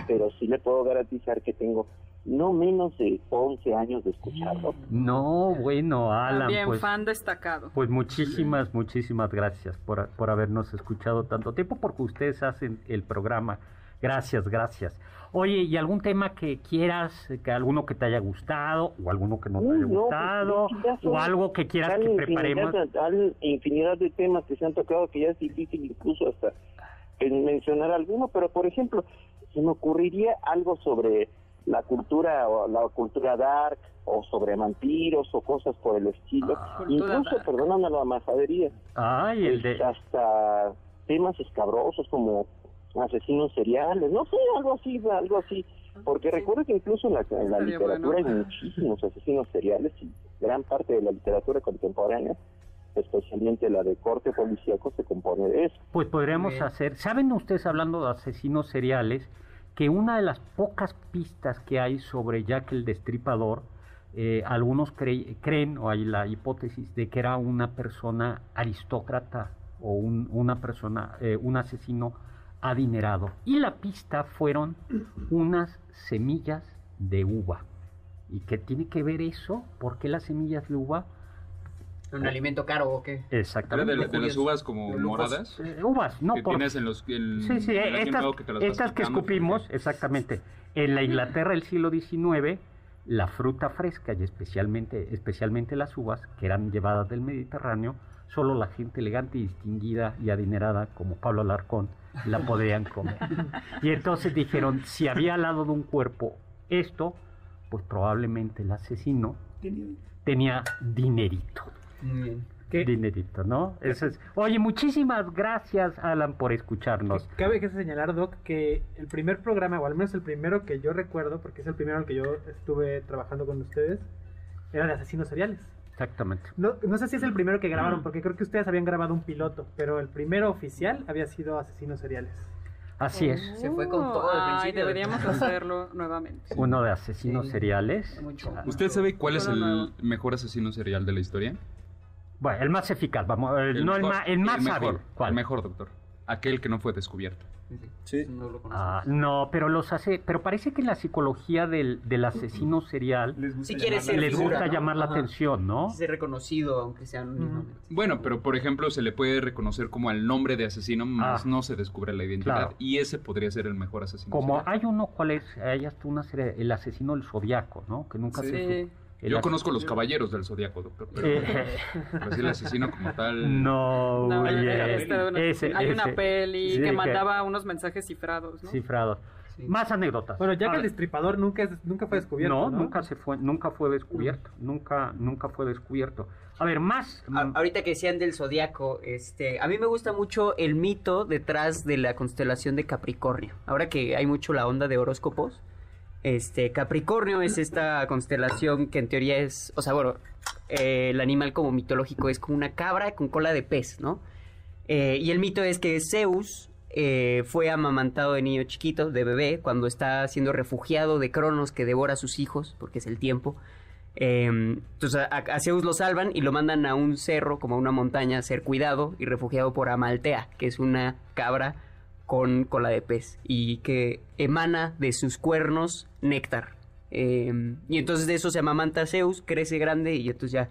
pero sí le puedo garantizar que tengo no menos de 11 años de escucharlo. No, bueno, Alan, También pues... fan destacado. Pues muchísimas, muchísimas gracias por, por habernos escuchado tanto tiempo, porque ustedes hacen el programa Gracias, gracias. Oye, ¿y algún tema que quieras, que alguno que te haya gustado, o alguno que no te haya No, pues, gustado, o algo que quieras que preparemos? tal infinidad de temas que se han tocado que ya es difícil incluso hasta en mencionar alguno, pero por ejemplo, se me ocurriría algo sobre la cultura o la cultura dark o sobre vampiros o cosas por el estilo. Cultura incluso, perdóname la majadería. Ay, el de... Hasta temas escabrosos como asesinos seriales, no sé, algo así, algo así. Porque recuerdo que incluso en la, en la literatura bueno. hay muchísimos asesinos seriales y gran parte de la literatura contemporánea, especialmente la de corte policíaco, se compone de eso. Pues podríamos Bien. hacer, ¿saben ustedes hablando de asesinos seriales que una de las pocas pistas que hay sobre Jack el Destripador, eh, algunos cre- creen o hay la hipótesis de que era una persona aristócrata o un, una persona, eh, un asesino adinerado. Y la pista fueron unas semillas de uva. ¿Y qué tiene que ver eso? ¿Por qué las semillas de uva? ¿Un alimento caro o qué? ¿Era Exactamente. de, de las uvas como moradas? Eh, uvas, no que por... tienes en los... el- Sí, sí, el año estas, que te las estas que escupimos, exactamente. En la Inglaterra del siglo XIX, la fruta fresca y especialmente, especialmente las uvas, que eran llevadas del Mediterráneo, solo la gente elegante y distinguida y adinerada, como Pablo Alarcón, la podían comer. Y entonces dijeron, si había al lado de un cuerpo esto, pues probablemente el asesino tenía dinerito. Dinerito, ¿no? Eso es. Oye, muchísimas gracias, Alan, por escucharnos. Cabe que señalar, Doc, que el primer programa, o al menos el primero que yo recuerdo, porque es el primero en el que yo estuve trabajando con ustedes, era de asesinos seriales. Exactamente. No, no sé si es el primero que grabaron, porque creo que ustedes habían grabado un piloto, pero el primero oficial había sido asesinos seriales. Así es. Se fue con todo al Ay, deberíamos [LAUGHS] hacerlo nuevamente. Uno de asesinos Sí. seriales. ¿Usted sabe cuál es el nuevo. mejor asesino serial de la historia? Bueno, el más eficaz, vamos, el- no el más, el más mejor, hábil. ¿Cuál? El mejor, doctor. Aquel que no fue descubierto. Sí. No lo. Ah, no, pero los hace, pero parece que en la psicología del, del asesino serial Si quiere ser les figura, gusta ¿no? llamar la Ajá. atención, ¿no? Ser reconocido, aunque sea anónimamente. Bueno, pero por ejemplo se le puede reconocer como el nombre de asesino, más Ah. no se descubre la identidad. Claro. Y ese podría ser el mejor asesino. Como serial. hay uno, ¿cuál es? Hay hasta una serie, el asesino del zodiaco, ¿no? Que nunca Sí. se Yo conozco los caballeros del zodiaco, doctor. Pero, Eh, pero sí, [LAUGHS] el asesino como tal. No, No, oye, este una- ese- hay una ese. peli Sí, que mandaba unos mensajes cifrados, ¿no? cifrados. Más anécdotas. Bueno, Jack A el. Destripador nunca, nunca fue descubierto. No, No, nunca se fue, nunca fue descubierto, nunca, nunca fue descubierto. A ver, más. A- ahorita que decían del zodiaco, este, a mí me gusta mucho el mito detrás de la constelación de Capricornio. Ahora que hay mucho la onda de horóscopos, este, Capricornio es esta constelación que en teoría es, o sea, bueno, eh, el animal como mitológico es como una cabra con cola de pez, ¿no? Eh, y el mito es que Zeus eh, fue amamantado de niño chiquito, de bebé, cuando está siendo refugiado de Cronos que devora a sus hijos, porque es el tiempo. Eh, entonces a, a Zeus lo salvan y lo mandan a un cerro, como a una montaña, a ser cuidado y refugiado por Amaltea, que es una cabra con cola de pez y que emana de sus cuernos néctar. Eh, y entonces de eso se amamanta Zeus, crece grande y entonces ya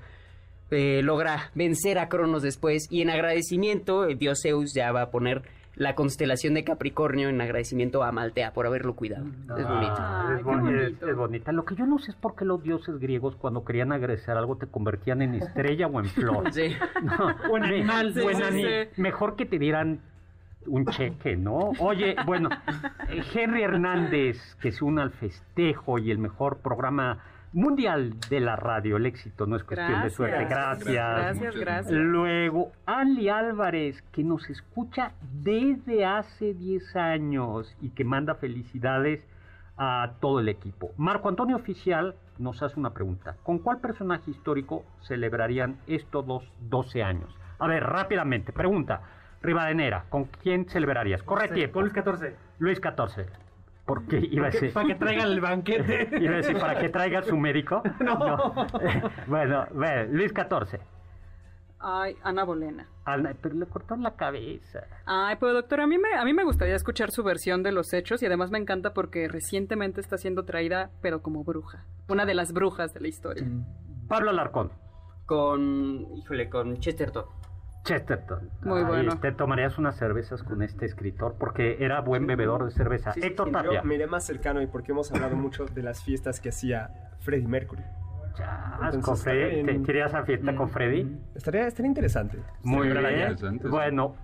eh, logra vencer a Cronos después. Y en agradecimiento, el dios Zeus ya va a poner la constelación de Capricornio en agradecimiento a Amaltea por haberlo cuidado. Es bonito. Ah, es, Ay, qué bon- es- bonito. es bonita. Lo que yo no sé es por qué los dioses griegos cuando querían agradecer algo te convertían en estrella o en flor. [LAUGHS] Sí. No, [LAUGHS] O en animal. Sí, o en sí, ani- sí. Mejor que te dieran un cheque, ¿no? Oye, bueno, Henry Hernández, que se une al festejo y el mejor programa mundial de la radio. El éxito no es cuestión de suerte. Gracias. Gracias, gracias. Luego, Ali Álvarez, que nos escucha desde hace 10 años y que manda felicidades a todo el equipo. Marco Antonio Oficial nos hace una pregunta. ¿Con cuál personaje histórico celebrarían estos dos 12 años? A ver, rápidamente, pregunta. Rivadenera, ¿con quién celebrarías? Corre tiempo. Con Luis XIV. Luis XIV. ¿Por qué iba a decir? Para que traigan el banquete. [LAUGHS] Iba a decir, ¿para que traiga su médico? [LAUGHS] No. [LAUGHS] bueno, ve, Luis XIV. Ay, Ana Bolena. Ana, pero le cortaron la cabeza. Ay, pero doctor, a mí, me, a mí me gustaría escuchar su versión de los hechos y además me encanta porque recientemente está siendo traída, pero como bruja. Una de las brujas de la historia. Pablo Alarcón. Con, híjole, con Chesterton. Chesterton. Muy bueno. ¿Te tomarías unas cervezas con este escritor? Porque era buen bebedor de cerveza. Sí, sí, Héctor sí, Tapia. Yo miré más cercano y porque hemos hablado mucho de las fiestas que hacía Freddie Mercury. Con Freddy. ¿Te, irías a fiesta con Freddy? Estaría, estaría interesante. Muy Estaría bien. interesante. Bueno.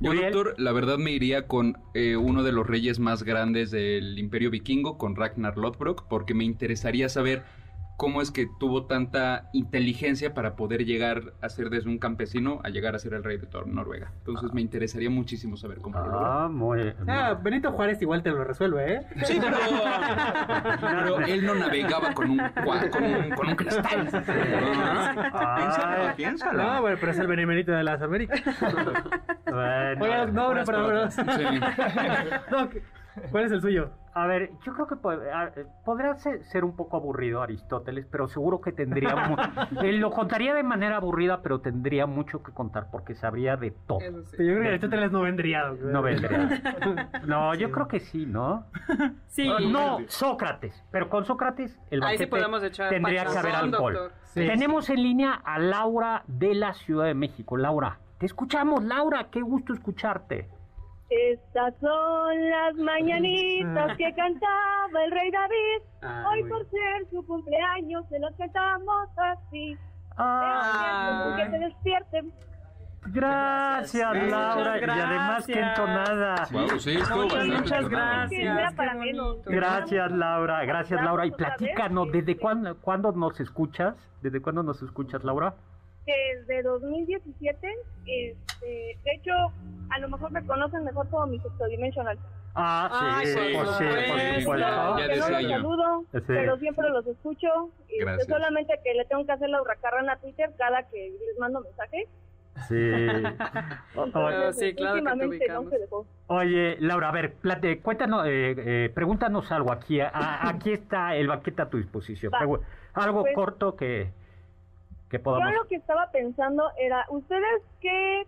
Yo, Uriel. doctor, la verdad me iría con eh, uno de los reyes más grandes del Imperio Vikingo, con Ragnar Lothbrok, porque me interesaría saber cómo es que tuvo tanta inteligencia para poder llegar a ser desde un campesino a llegar a ser el rey de toda Noruega. Entonces me interesaría muchísimo saber cómo lo logró. Ah, muy. Ah, Benito Juárez igual te lo resuelve, ¿eh? Sí, pero, pero él no navegaba con un, con un, con un cristal. Ay, Piénsalo, No, bueno, pero es el benemérito de las Américas. [LAUGHS] bueno. Oiga, no, no, pero, Sí. [LAUGHS] No, ¿qué- [LAUGHS] ¿Cuál es el suyo? A ver, yo creo que a- eh, podrá ser, ser un poco aburrido Aristóteles, pero seguro que tendría... [LAUGHS] Él lo contaría de manera aburrida, pero tendría mucho que contar porque sabría de todo. Eso sí. Yo creo que Aristóteles no vendría. No vendría. [LAUGHS] No, yo creo que sí, ¿no? Sí. No, Sócrates. Pero con Sócrates el Ahí sí podemos echar tendría que haber alcohol. Tenemos en línea a Laura de la Ciudad de México. Laura, te escuchamos, Laura. Qué gusto escucharte. Estas son las mañanitas que cantaba el rey David. Ah, Hoy por ser su cumpleaños se los cantamos así. Ah, Que se despierten. gracias, Gracias. Laura. Muchas Y además, qué gracias. entonada. Wow, sí, Muchas, muchas gracias. Gracias, Laura. Gracias, Laura. Y platícanos, ¿desde este- cuándo, cuándo nos escuchas? ¿Desde cuándo nos escuchas, Laura? Desde 2017, este, de hecho, a lo mejor me conocen mejor como mi Dimensional. Ah, Ay, sí, por pues sí, supuesto. Ya que no decía yo. saludo, Sí. pero siempre los escucho. Este, Gracias. solamente que le tengo que hacer la hurracarrana a Twitter cada que les mando mensaje. Sí. [LAUGHS] O- Pero sí, claro que no ubicamos. se dejó. Oye, Laura, a ver, plate, cuéntanos, eh, eh, pregúntanos algo aquí. A- aquí está el banquete a tu disposición. Va. Algo Pues- corto que, que Yo lo que estaba pensando era, ¿ustedes qué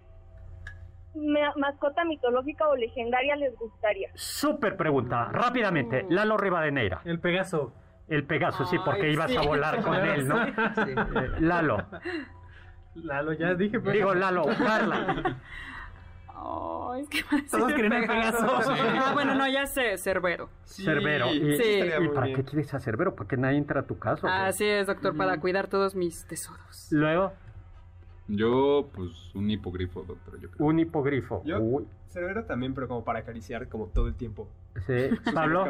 ma- mascota mitológica o legendaria les gustaría? Súper pregunta, rápidamente. Lalo Rivadeneira, El Pegaso. el Pegaso, sí, porque Ay, ibas sí. a volar con [LAUGHS] él, ¿no? Sí. Eh, Lalo. Lalo, ya dije. pero- Digo, Lalo, Carla. [LAUGHS] Ay, es que Todos quieren el Pegaso. Sí. [LAUGHS] Ah, bueno, no, ya sé, Cerbero. Cerbero. ¿Y, Sí. ¿y para bien. qué quieres a Cerbero? ¿Para que nadie entra a tu casa? Así es, doctor, para cuidar todos mis tesoros. Luego, Yo, pues, un hipogrifo, doctor, yo creo. un hipogrifo. Yo, Uy, cerebro también, pero como para acariciar como todo el tiempo. Sí. [LAUGHS] Pablo.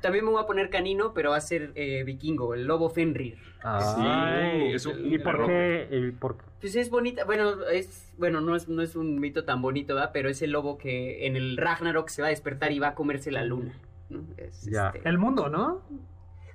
También me voy a poner canino, pero va a ser eh, vikingo, el lobo Fenrir. Ay, es un ¿Y por qué? por- Pues es bonita, bueno, es bueno, no es, no es un mito tan bonito, ¿verdad? Pero es el lobo que en el Ragnarok se va a despertar y va a comerse la luna. ¿no? Es, Ya. este, El mundo, ¿no?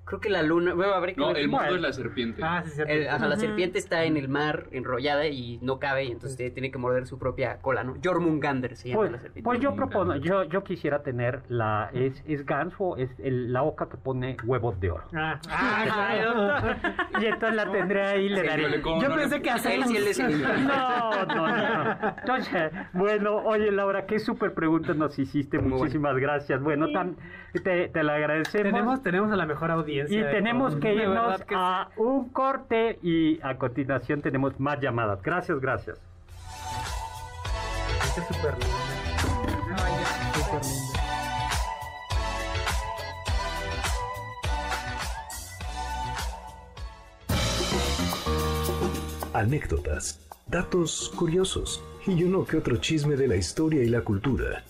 Creo que la luna, bueno, habrá que No, ver. el mundo es la serpiente. Ah, sí, cierto. El- ajá, la serpiente está en el mar enrollada y no cabe y entonces tiene que morder su propia cola, ¿no? Jormungander se llama Pues, la serpiente. pues yo propongo, yo, yo quisiera tener la, es, es ganso, es el- la oca que pone huevos de oro. Ah, [LAUGHS] Ay, ah, Y entonces la tendré ahí y le Sí, daré. híjole, ¿cómo Yo no le- pensé que hacer él sí él es el- [LAUGHS] No, no, no. Entonces, bueno, oye Laura, qué súper preguntas nos hiciste, Muy muchísimas gracias. Bueno, tan, te, te la agradecemos. tenemos, tenemos a la mejor audiencia. y de tenemos todo. que De irnos que a un corte y a continuación tenemos más llamadas. Gracias, gracias. Este es súper lindo. Súper lindo. Anécdotas, datos curiosos y uno que otro chisme de la historia y la cultura.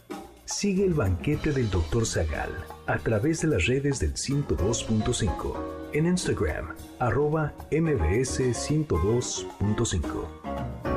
Sigue el banquete del Dr. Zagal a través de las redes del 102.5. En Instagram, arroba mbs102.5.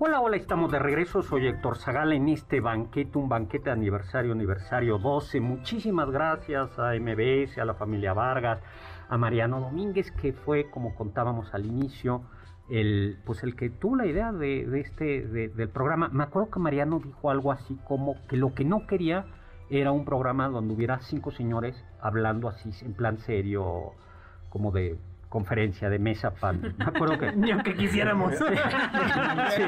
Hola, hola, estamos de regreso. Soy Héctor Zagal en este banquete, un banquete de aniversario, aniversario 12. Muchísimas gracias a MBS, a la familia Vargas, a Mariano Domínguez, que fue, como contábamos al inicio, el, pues el que tuvo la idea de, de este, de- del programa. Me acuerdo que Mariano dijo algo así como que lo que no quería era un programa donde hubiera cinco señores hablando así en plan serio, como de conferencia, de mesa pan. Me acuerdo que... [LAUGHS] Ni aunque quisiéramos. Sí. [LAUGHS] Sí.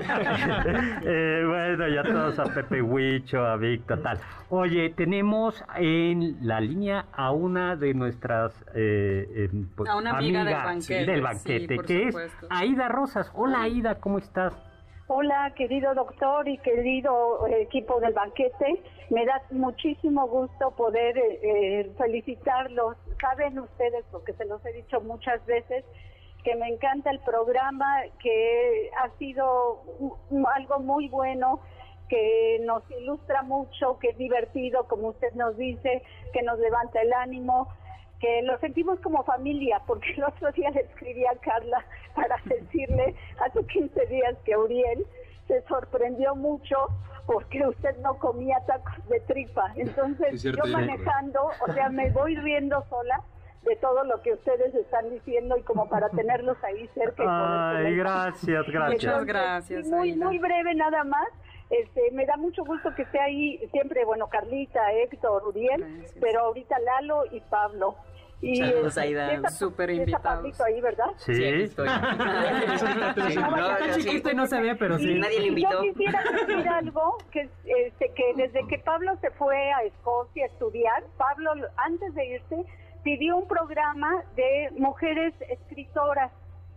Eh, bueno, ya todos a Pepe Huicho, a Víctor, tal. Oye, tenemos en la línea a una de nuestras eh, eh, pues, A una amiga del amigas banquete, del banquete, que supuesto. es Aida Rosas. Hola Aida, ¿cómo estás? Hola, querido doctor y querido eh, equipo del banquete. Me da muchísimo gusto poder eh, eh, felicitarlos. Saben ustedes, porque se los he dicho muchas veces, que me encanta el programa, que ha sido algo muy bueno, que nos ilustra mucho, que es divertido, como usted nos dice, que nos levanta el ánimo que lo sentimos como familia, porque el otro día le escribí a Carla para decirle hace 15 días que Uriel se sorprendió mucho porque usted no comía tacos de tripa. Entonces, cierto, yo manejando, o sea, me voy riendo sola de todo lo que ustedes están diciendo y como para tenerlos ahí cerca. Ay, gracias, gracias. Muchas gracias, muy, muy breve nada más. Este, me da mucho gusto que esté ahí siempre, bueno, Carlita, Héctor, Uriel, Gracias. pero ahorita Lalo y Pablo. Y, Saludos, Aida. Súper. Pablito ahí, ¿verdad? Sí. Sí, aquí estoy. [LAUGHS] Sí, no, Está sí. chiquito y no se ve, pero Y sí. Nadie le invitó. Yo quisiera decir algo, que, este, que desde que Pablo se fue a Escocia a estudiar, Pablo, antes de irse, pidió un programa de mujeres escritoras.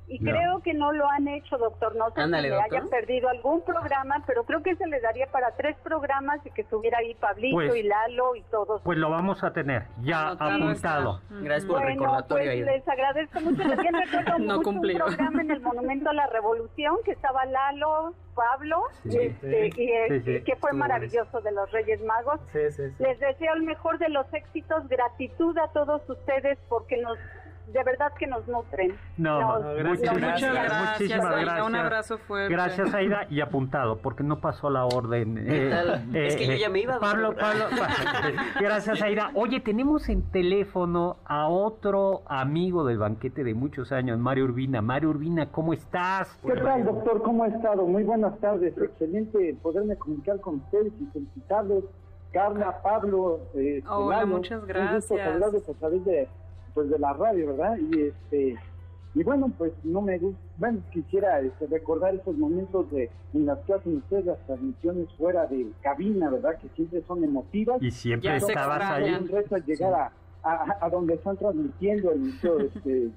Y Ya. creo que no lo han hecho, doctor. No sé Ándale, si le doctor. hayan perdido algún programa, pero creo que se le daría para tres programas y que estuviera ahí Pablito Pues- y Lalo y todos. Pues lo vamos a tener ya Anotado apuntado. está. Gracias por el Bueno, recordatorio, pues les agradezco mucho. También [LAUGHS] recuerdo No mucho cumplió. un programa en el Monumento a la Revolución que estaba Lalo, Pablo, Sí. este, Sí. y eh, Sí, sí. que fue maravilloso de los Reyes Magos. Sí, sí, sí. Les deseo el mejor de los éxitos, gratitud a todos ustedes porque nos, de verdad que nos nutren. No, Nos- gracias. Muchas gracias, muchísimas gracias. Un abrazo fuerte. Gracias, Aida, y apuntado, porque no pasó la orden. eh, tal? Es que yo ya me iba, Pablo, doctor. Pablo, [LAUGHS] [LAUGHS] gracias, Aida. Oye, tenemos en teléfono a otro amigo del banquete de muchos años, Mario Urbina. Mario Urbina, ¿cómo estás? ¿Qué tal, doctor? ¿Cómo ha estado? Muy buenas tardes. Excelente poderme comunicar con ustedes y felicitarles. Carla, Pablo, eh, Hola, Lalo. muchas Un gracias. gusto saludarles a través de, pues, de la radio, ¿verdad? Y este y bueno, pues no me gusta, bueno, quisiera este, recordar esos momentos de en las que hacen ustedes las transmisiones fuera de cabina, ¿verdad? Que siempre son emotivas. Y siempre Ya estabas ahí. Un reto es llegar a, a, a donde están transmitiendo el museo [LAUGHS] este,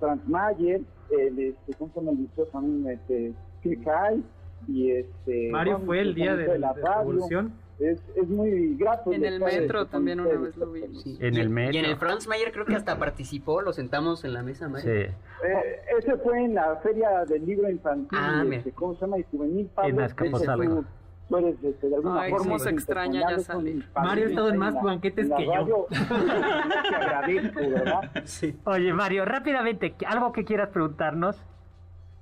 Transmayer, el, este, ¿cómo se llama el museo también? Este, Clickeye, y este... Mario bueno, fue el pues, día de, de la radio. Revolución. Es, es muy grato. En el metro este, también una vez lo vimos. Sí. En Y- el metro. Y en el Franz Mayer creo que hasta participó, lo sentamos en la mesa, Mario. Sí. Eh, ese fue en la feria del libro infantil, Ah, este, ¿cómo se llama? Y juvenil, Pablo. En Azcapotzalco. Tú- tú eres, de alguna Ay, forma, cómo se extraña ya salir. Mario ha estado en más banquetes que yo. radio. [LAUGHS] Te agradezco, ¿verdad? Sí. Oye, Mario, rápidamente, ¿algo que quieras preguntarnos?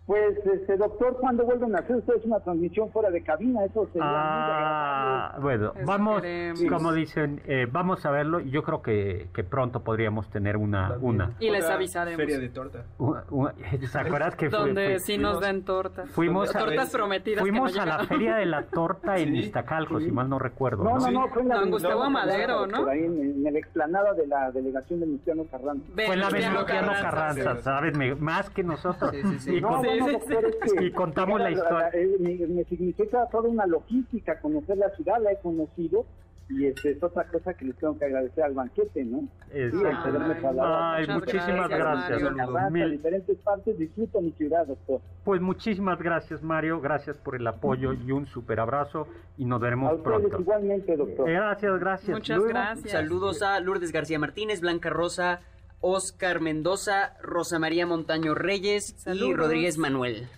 Pues, este, doctor, ¿cuándo vuelven a hacer ustedes una transmisión fuera de cabina? Eso sería Ah, bueno, Eso vamos, queremos. como dicen, eh, vamos a verlo. y Yo creo que, que pronto podríamos tener una, una, Y les avisaremos. Feria de torta. una- una- [LAUGHS] ¿te acuerdas que fue- Donde fue- sí nos den tortas. fuimos a, tortas prometidas. fuimos que no a la feria de la torta en Sí, Iztacalco, sí. si mal no recuerdo. No, ¿no? no, no, fue en la Don Gustavo no, Madero, ¿no? por ahí en, en la explanada de la delegación de Luciano Carranza. Fue la Venustiano Venustiano Carranza. Carranza, ¿sabes? Más que nosotros. Sí, sí, sí. Y, No, y contamos la que historia. eh, me, me significa toda una logística, conocer la ciudad, la he conocido, y este, es otra cosa que les tengo que agradecer al banquete, ¿no? Es- Sí, Ay. Ay, muchísimas gracias, gracias. Mil- diferentes partes, disfruto mi ciudad, doctor. Pues muchísimas gracias, Mario. Gracias por el apoyo y un super abrazo. Y nos A veremos ustedes pronto. igualmente, doctor. Gracias, gracias. Muchas Luego- gracias. Saludos a Lourdes García Martínez, Blanca Rosa, Oscar Mendoza, Rosa María Montaño Reyes y Saludos. Rodríguez Manuel.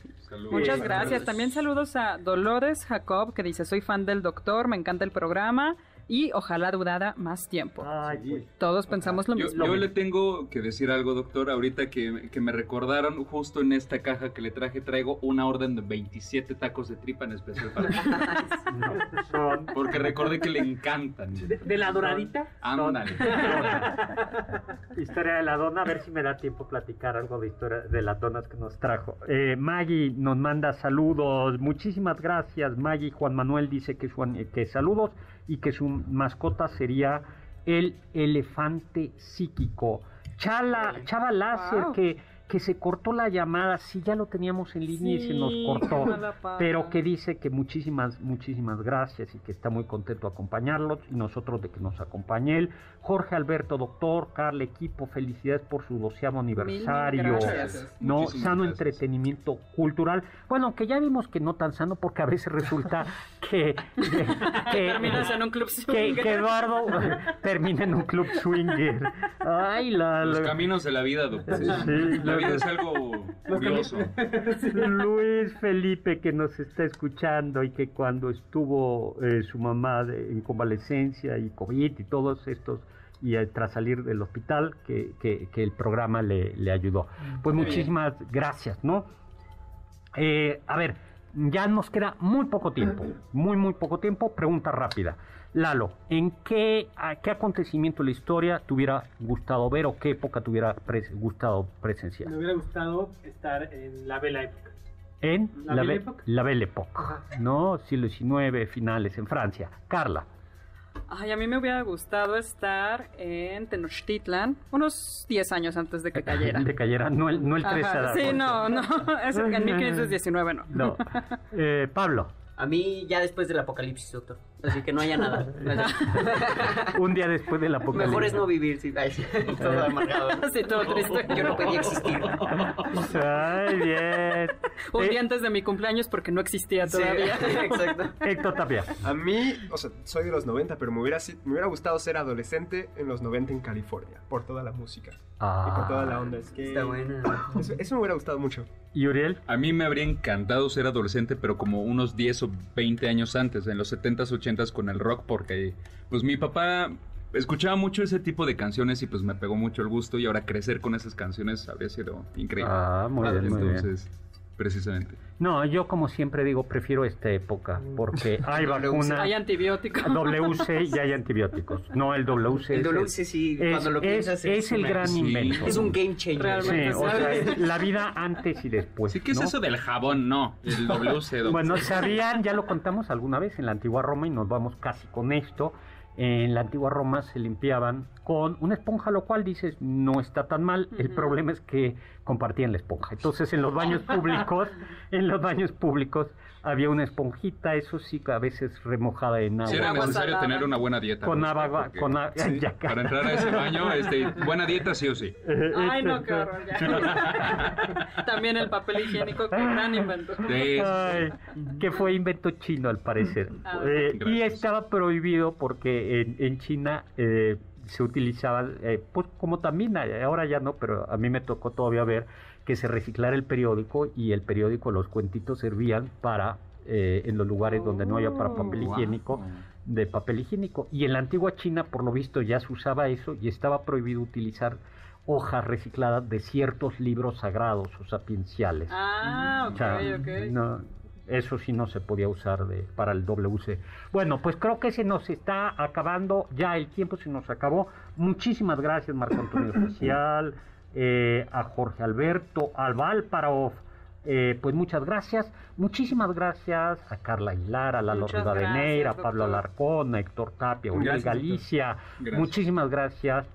Muchas gracias. También saludos a Dolores Jacob, que dice, soy fan del doctor, me encanta el programa. Y ojalá durara más tiempo. pues, Todos pensamos lo Yo, mismo. yo le tengo que decir algo, doctor, ahorita que, que me recordaron justo en esta caja que le traje, traigo una orden de 27 tacos de tripa en especial para [LAUGHS] Son- Porque recordé que le encantan. ¿De, de la doradita? Ándale. [LAUGHS] Historia de la dona, a ver si me da tiempo platicar algo de historia de las donas que nos trajo. Eh, Maggie nos manda saludos, muchísimas gracias. Maggie Juan Manuel dice que, su- eh, que saludos y que su mascota sería el elefante psíquico. Chala, Chava Láser, Wow. que, que se cortó la llamada, sí, ya lo teníamos en línea y se nos cortó, pero que dice que muchísimas, muchísimas gracias y que está muy contento de acompañarlos y nosotros de que nos acompañe él. Jorge Alberto, doctor, Carla, equipo, felicidades por su doceavo aniversario. gracias. No, Muchísimas sano gracias. entretenimiento cultural. Bueno, que ya vimos que no tan sano porque a veces resulta que, que, [LAUGHS] que- Terminas en un club swinger. que Eduardo termina en un club swinger. Ay, la, Los caminos de la vida, doctor. Sí, la la- vida es algo [LAUGHS] curioso. [LAUGHS] Luis Felipe que nos está escuchando y que cuando estuvo eh, su mamá de- en convalecencia y COVID y todos estos y eh, tras salir del hospital que, que- que el programa le, le ayudó. Pues Muy muchísimas gracias, ¿no? Eh, a ver, ya nos queda muy poco tiempo, muy muy poco tiempo. Pregunta rápida. Lalo, ¿en qué, a qué acontecimiento de la historia te hubiera gustado ver o qué época te hubiera pres- gustado presenciar? Me hubiera gustado estar en la vela época. En La la, Belle Be- Époque. la Belle Époque, Ajá. ¿no? Siglo XIX, finales en Francia. Carla, Ay, a mí me hubiera gustado estar en Tenochtitlan unos 10 años antes de que cayera. [LAUGHS] de cayera, no el, no el 13 Ajá, de Sí, no, no, [LAUGHS] es en 1519 no. No. [LAUGHS] Eh, Pablo, A mí ya después del apocalipsis, doctor. Así que no haya nada. [LAUGHS] un día después del apocalipsis. Mejor es no vivir, sí. Ay, [LAUGHS] todo amargado. Sí, todo triste. Yo no podía existir. Ay, bien. Un Eh, día antes de mi cumpleaños porque no existía Sí, todavía. [LAUGHS] Exacto. Héctor Tapia. A mí, o sea, soy de los 90, pero me hubiera, me hubiera gustado ser adolescente en los 90 en California, por toda la música y por toda la onda. Es que Está buena. Eso, eso me hubiera gustado mucho. ¿Y Uriel? A mí me habría encantado ser adolescente, pero como unos 10 o 20 años antes, en los 70s, 80s con el rock, porque pues mi papá escuchaba mucho ese tipo de canciones y pues me pegó mucho el gusto y ahora crecer con esas canciones habría sido increíble. Ah, muy bien, muy bien. Precisamente. No, yo como siempre digo, prefiero esta época porque [LAUGHS] hay vacuna. Hay antibióticos. WC y hay antibióticos. No, el WC. El es- WC sí, es, cuando lo es- piensas es el una- gran sí. invento. Es un game changer. Sí, es la vida antes y después. Sí, ¿qué es ¿no? eso del jabón? No, el [LAUGHS] WC. doctor. Bueno, sabían, ya lo contamos alguna vez en la antigua Roma y nos vamos casi con esto. En la antigua Roma se limpiaban con una esponja, lo cual dices no está tan mal. El problema es que compartían la esponja. Entonces, en los baños [LAUGHS] públicos, en los baños públicos había una esponjita, eso sí, a veces remojada en agua. Sí era necesario tener una buena dieta. con ¿no? agua, con agua. Para entrar a ese baño, este, buena dieta sí o sí. [LAUGHS] Ay, no, qué horror. ya. [LAUGHS] También el papel higiénico, qué gran invento. Sí. Ay, que fue invento chino al parecer. Ah. Eh, y estaba prohibido porque en, en China eh, se utilizaba, eh, pues como también hay- ahora ya no, pero a mí me tocó todavía ver que se reciclara el periódico y el periódico, los cuentitos servían para, eh, en los lugares donde no había para papel Oh, Wow. higiénico, de papel higiénico. Y en la antigua China, por lo visto, ya se usaba eso y estaba prohibido utilizar hojas recicladas de ciertos libros sagrados o sapienciales. Ah, O sea, ok, ok. no, eso sí no se podía usar de, para el WC. Bueno, pues creo que se nos está acabando, ya el tiempo se nos acabó. Muchísimas gracias, Marco Antonio [LAUGHS] Oficial, eh, a Jorge Alberto, al Valparov. eh, pues muchas gracias, muchísimas gracias a Carla Aguilar, a Lalo Rivadeneira, a Pablo. Alarcón, a Héctor Tapia, a Uriel. Galicia, Gracias. muchísimas gracias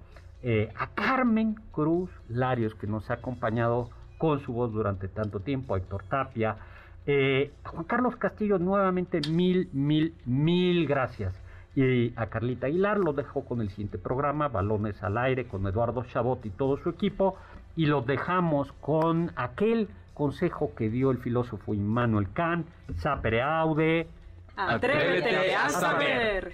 eh, a Carmen Cruz Larios, que nos ha acompañado con su voz durante tanto tiempo, a Héctor Tapia, eh, Juan Carlos Castillo, nuevamente mil, mil, mil gracias. Y a Carlita Aguilar los dejo con el siguiente programa, Balones al Aire, con Eduardo Chabot y todo su equipo, y los dejamos con aquel consejo que dio el filósofo Immanuel Kant, sapere aude, Atrévete a saber.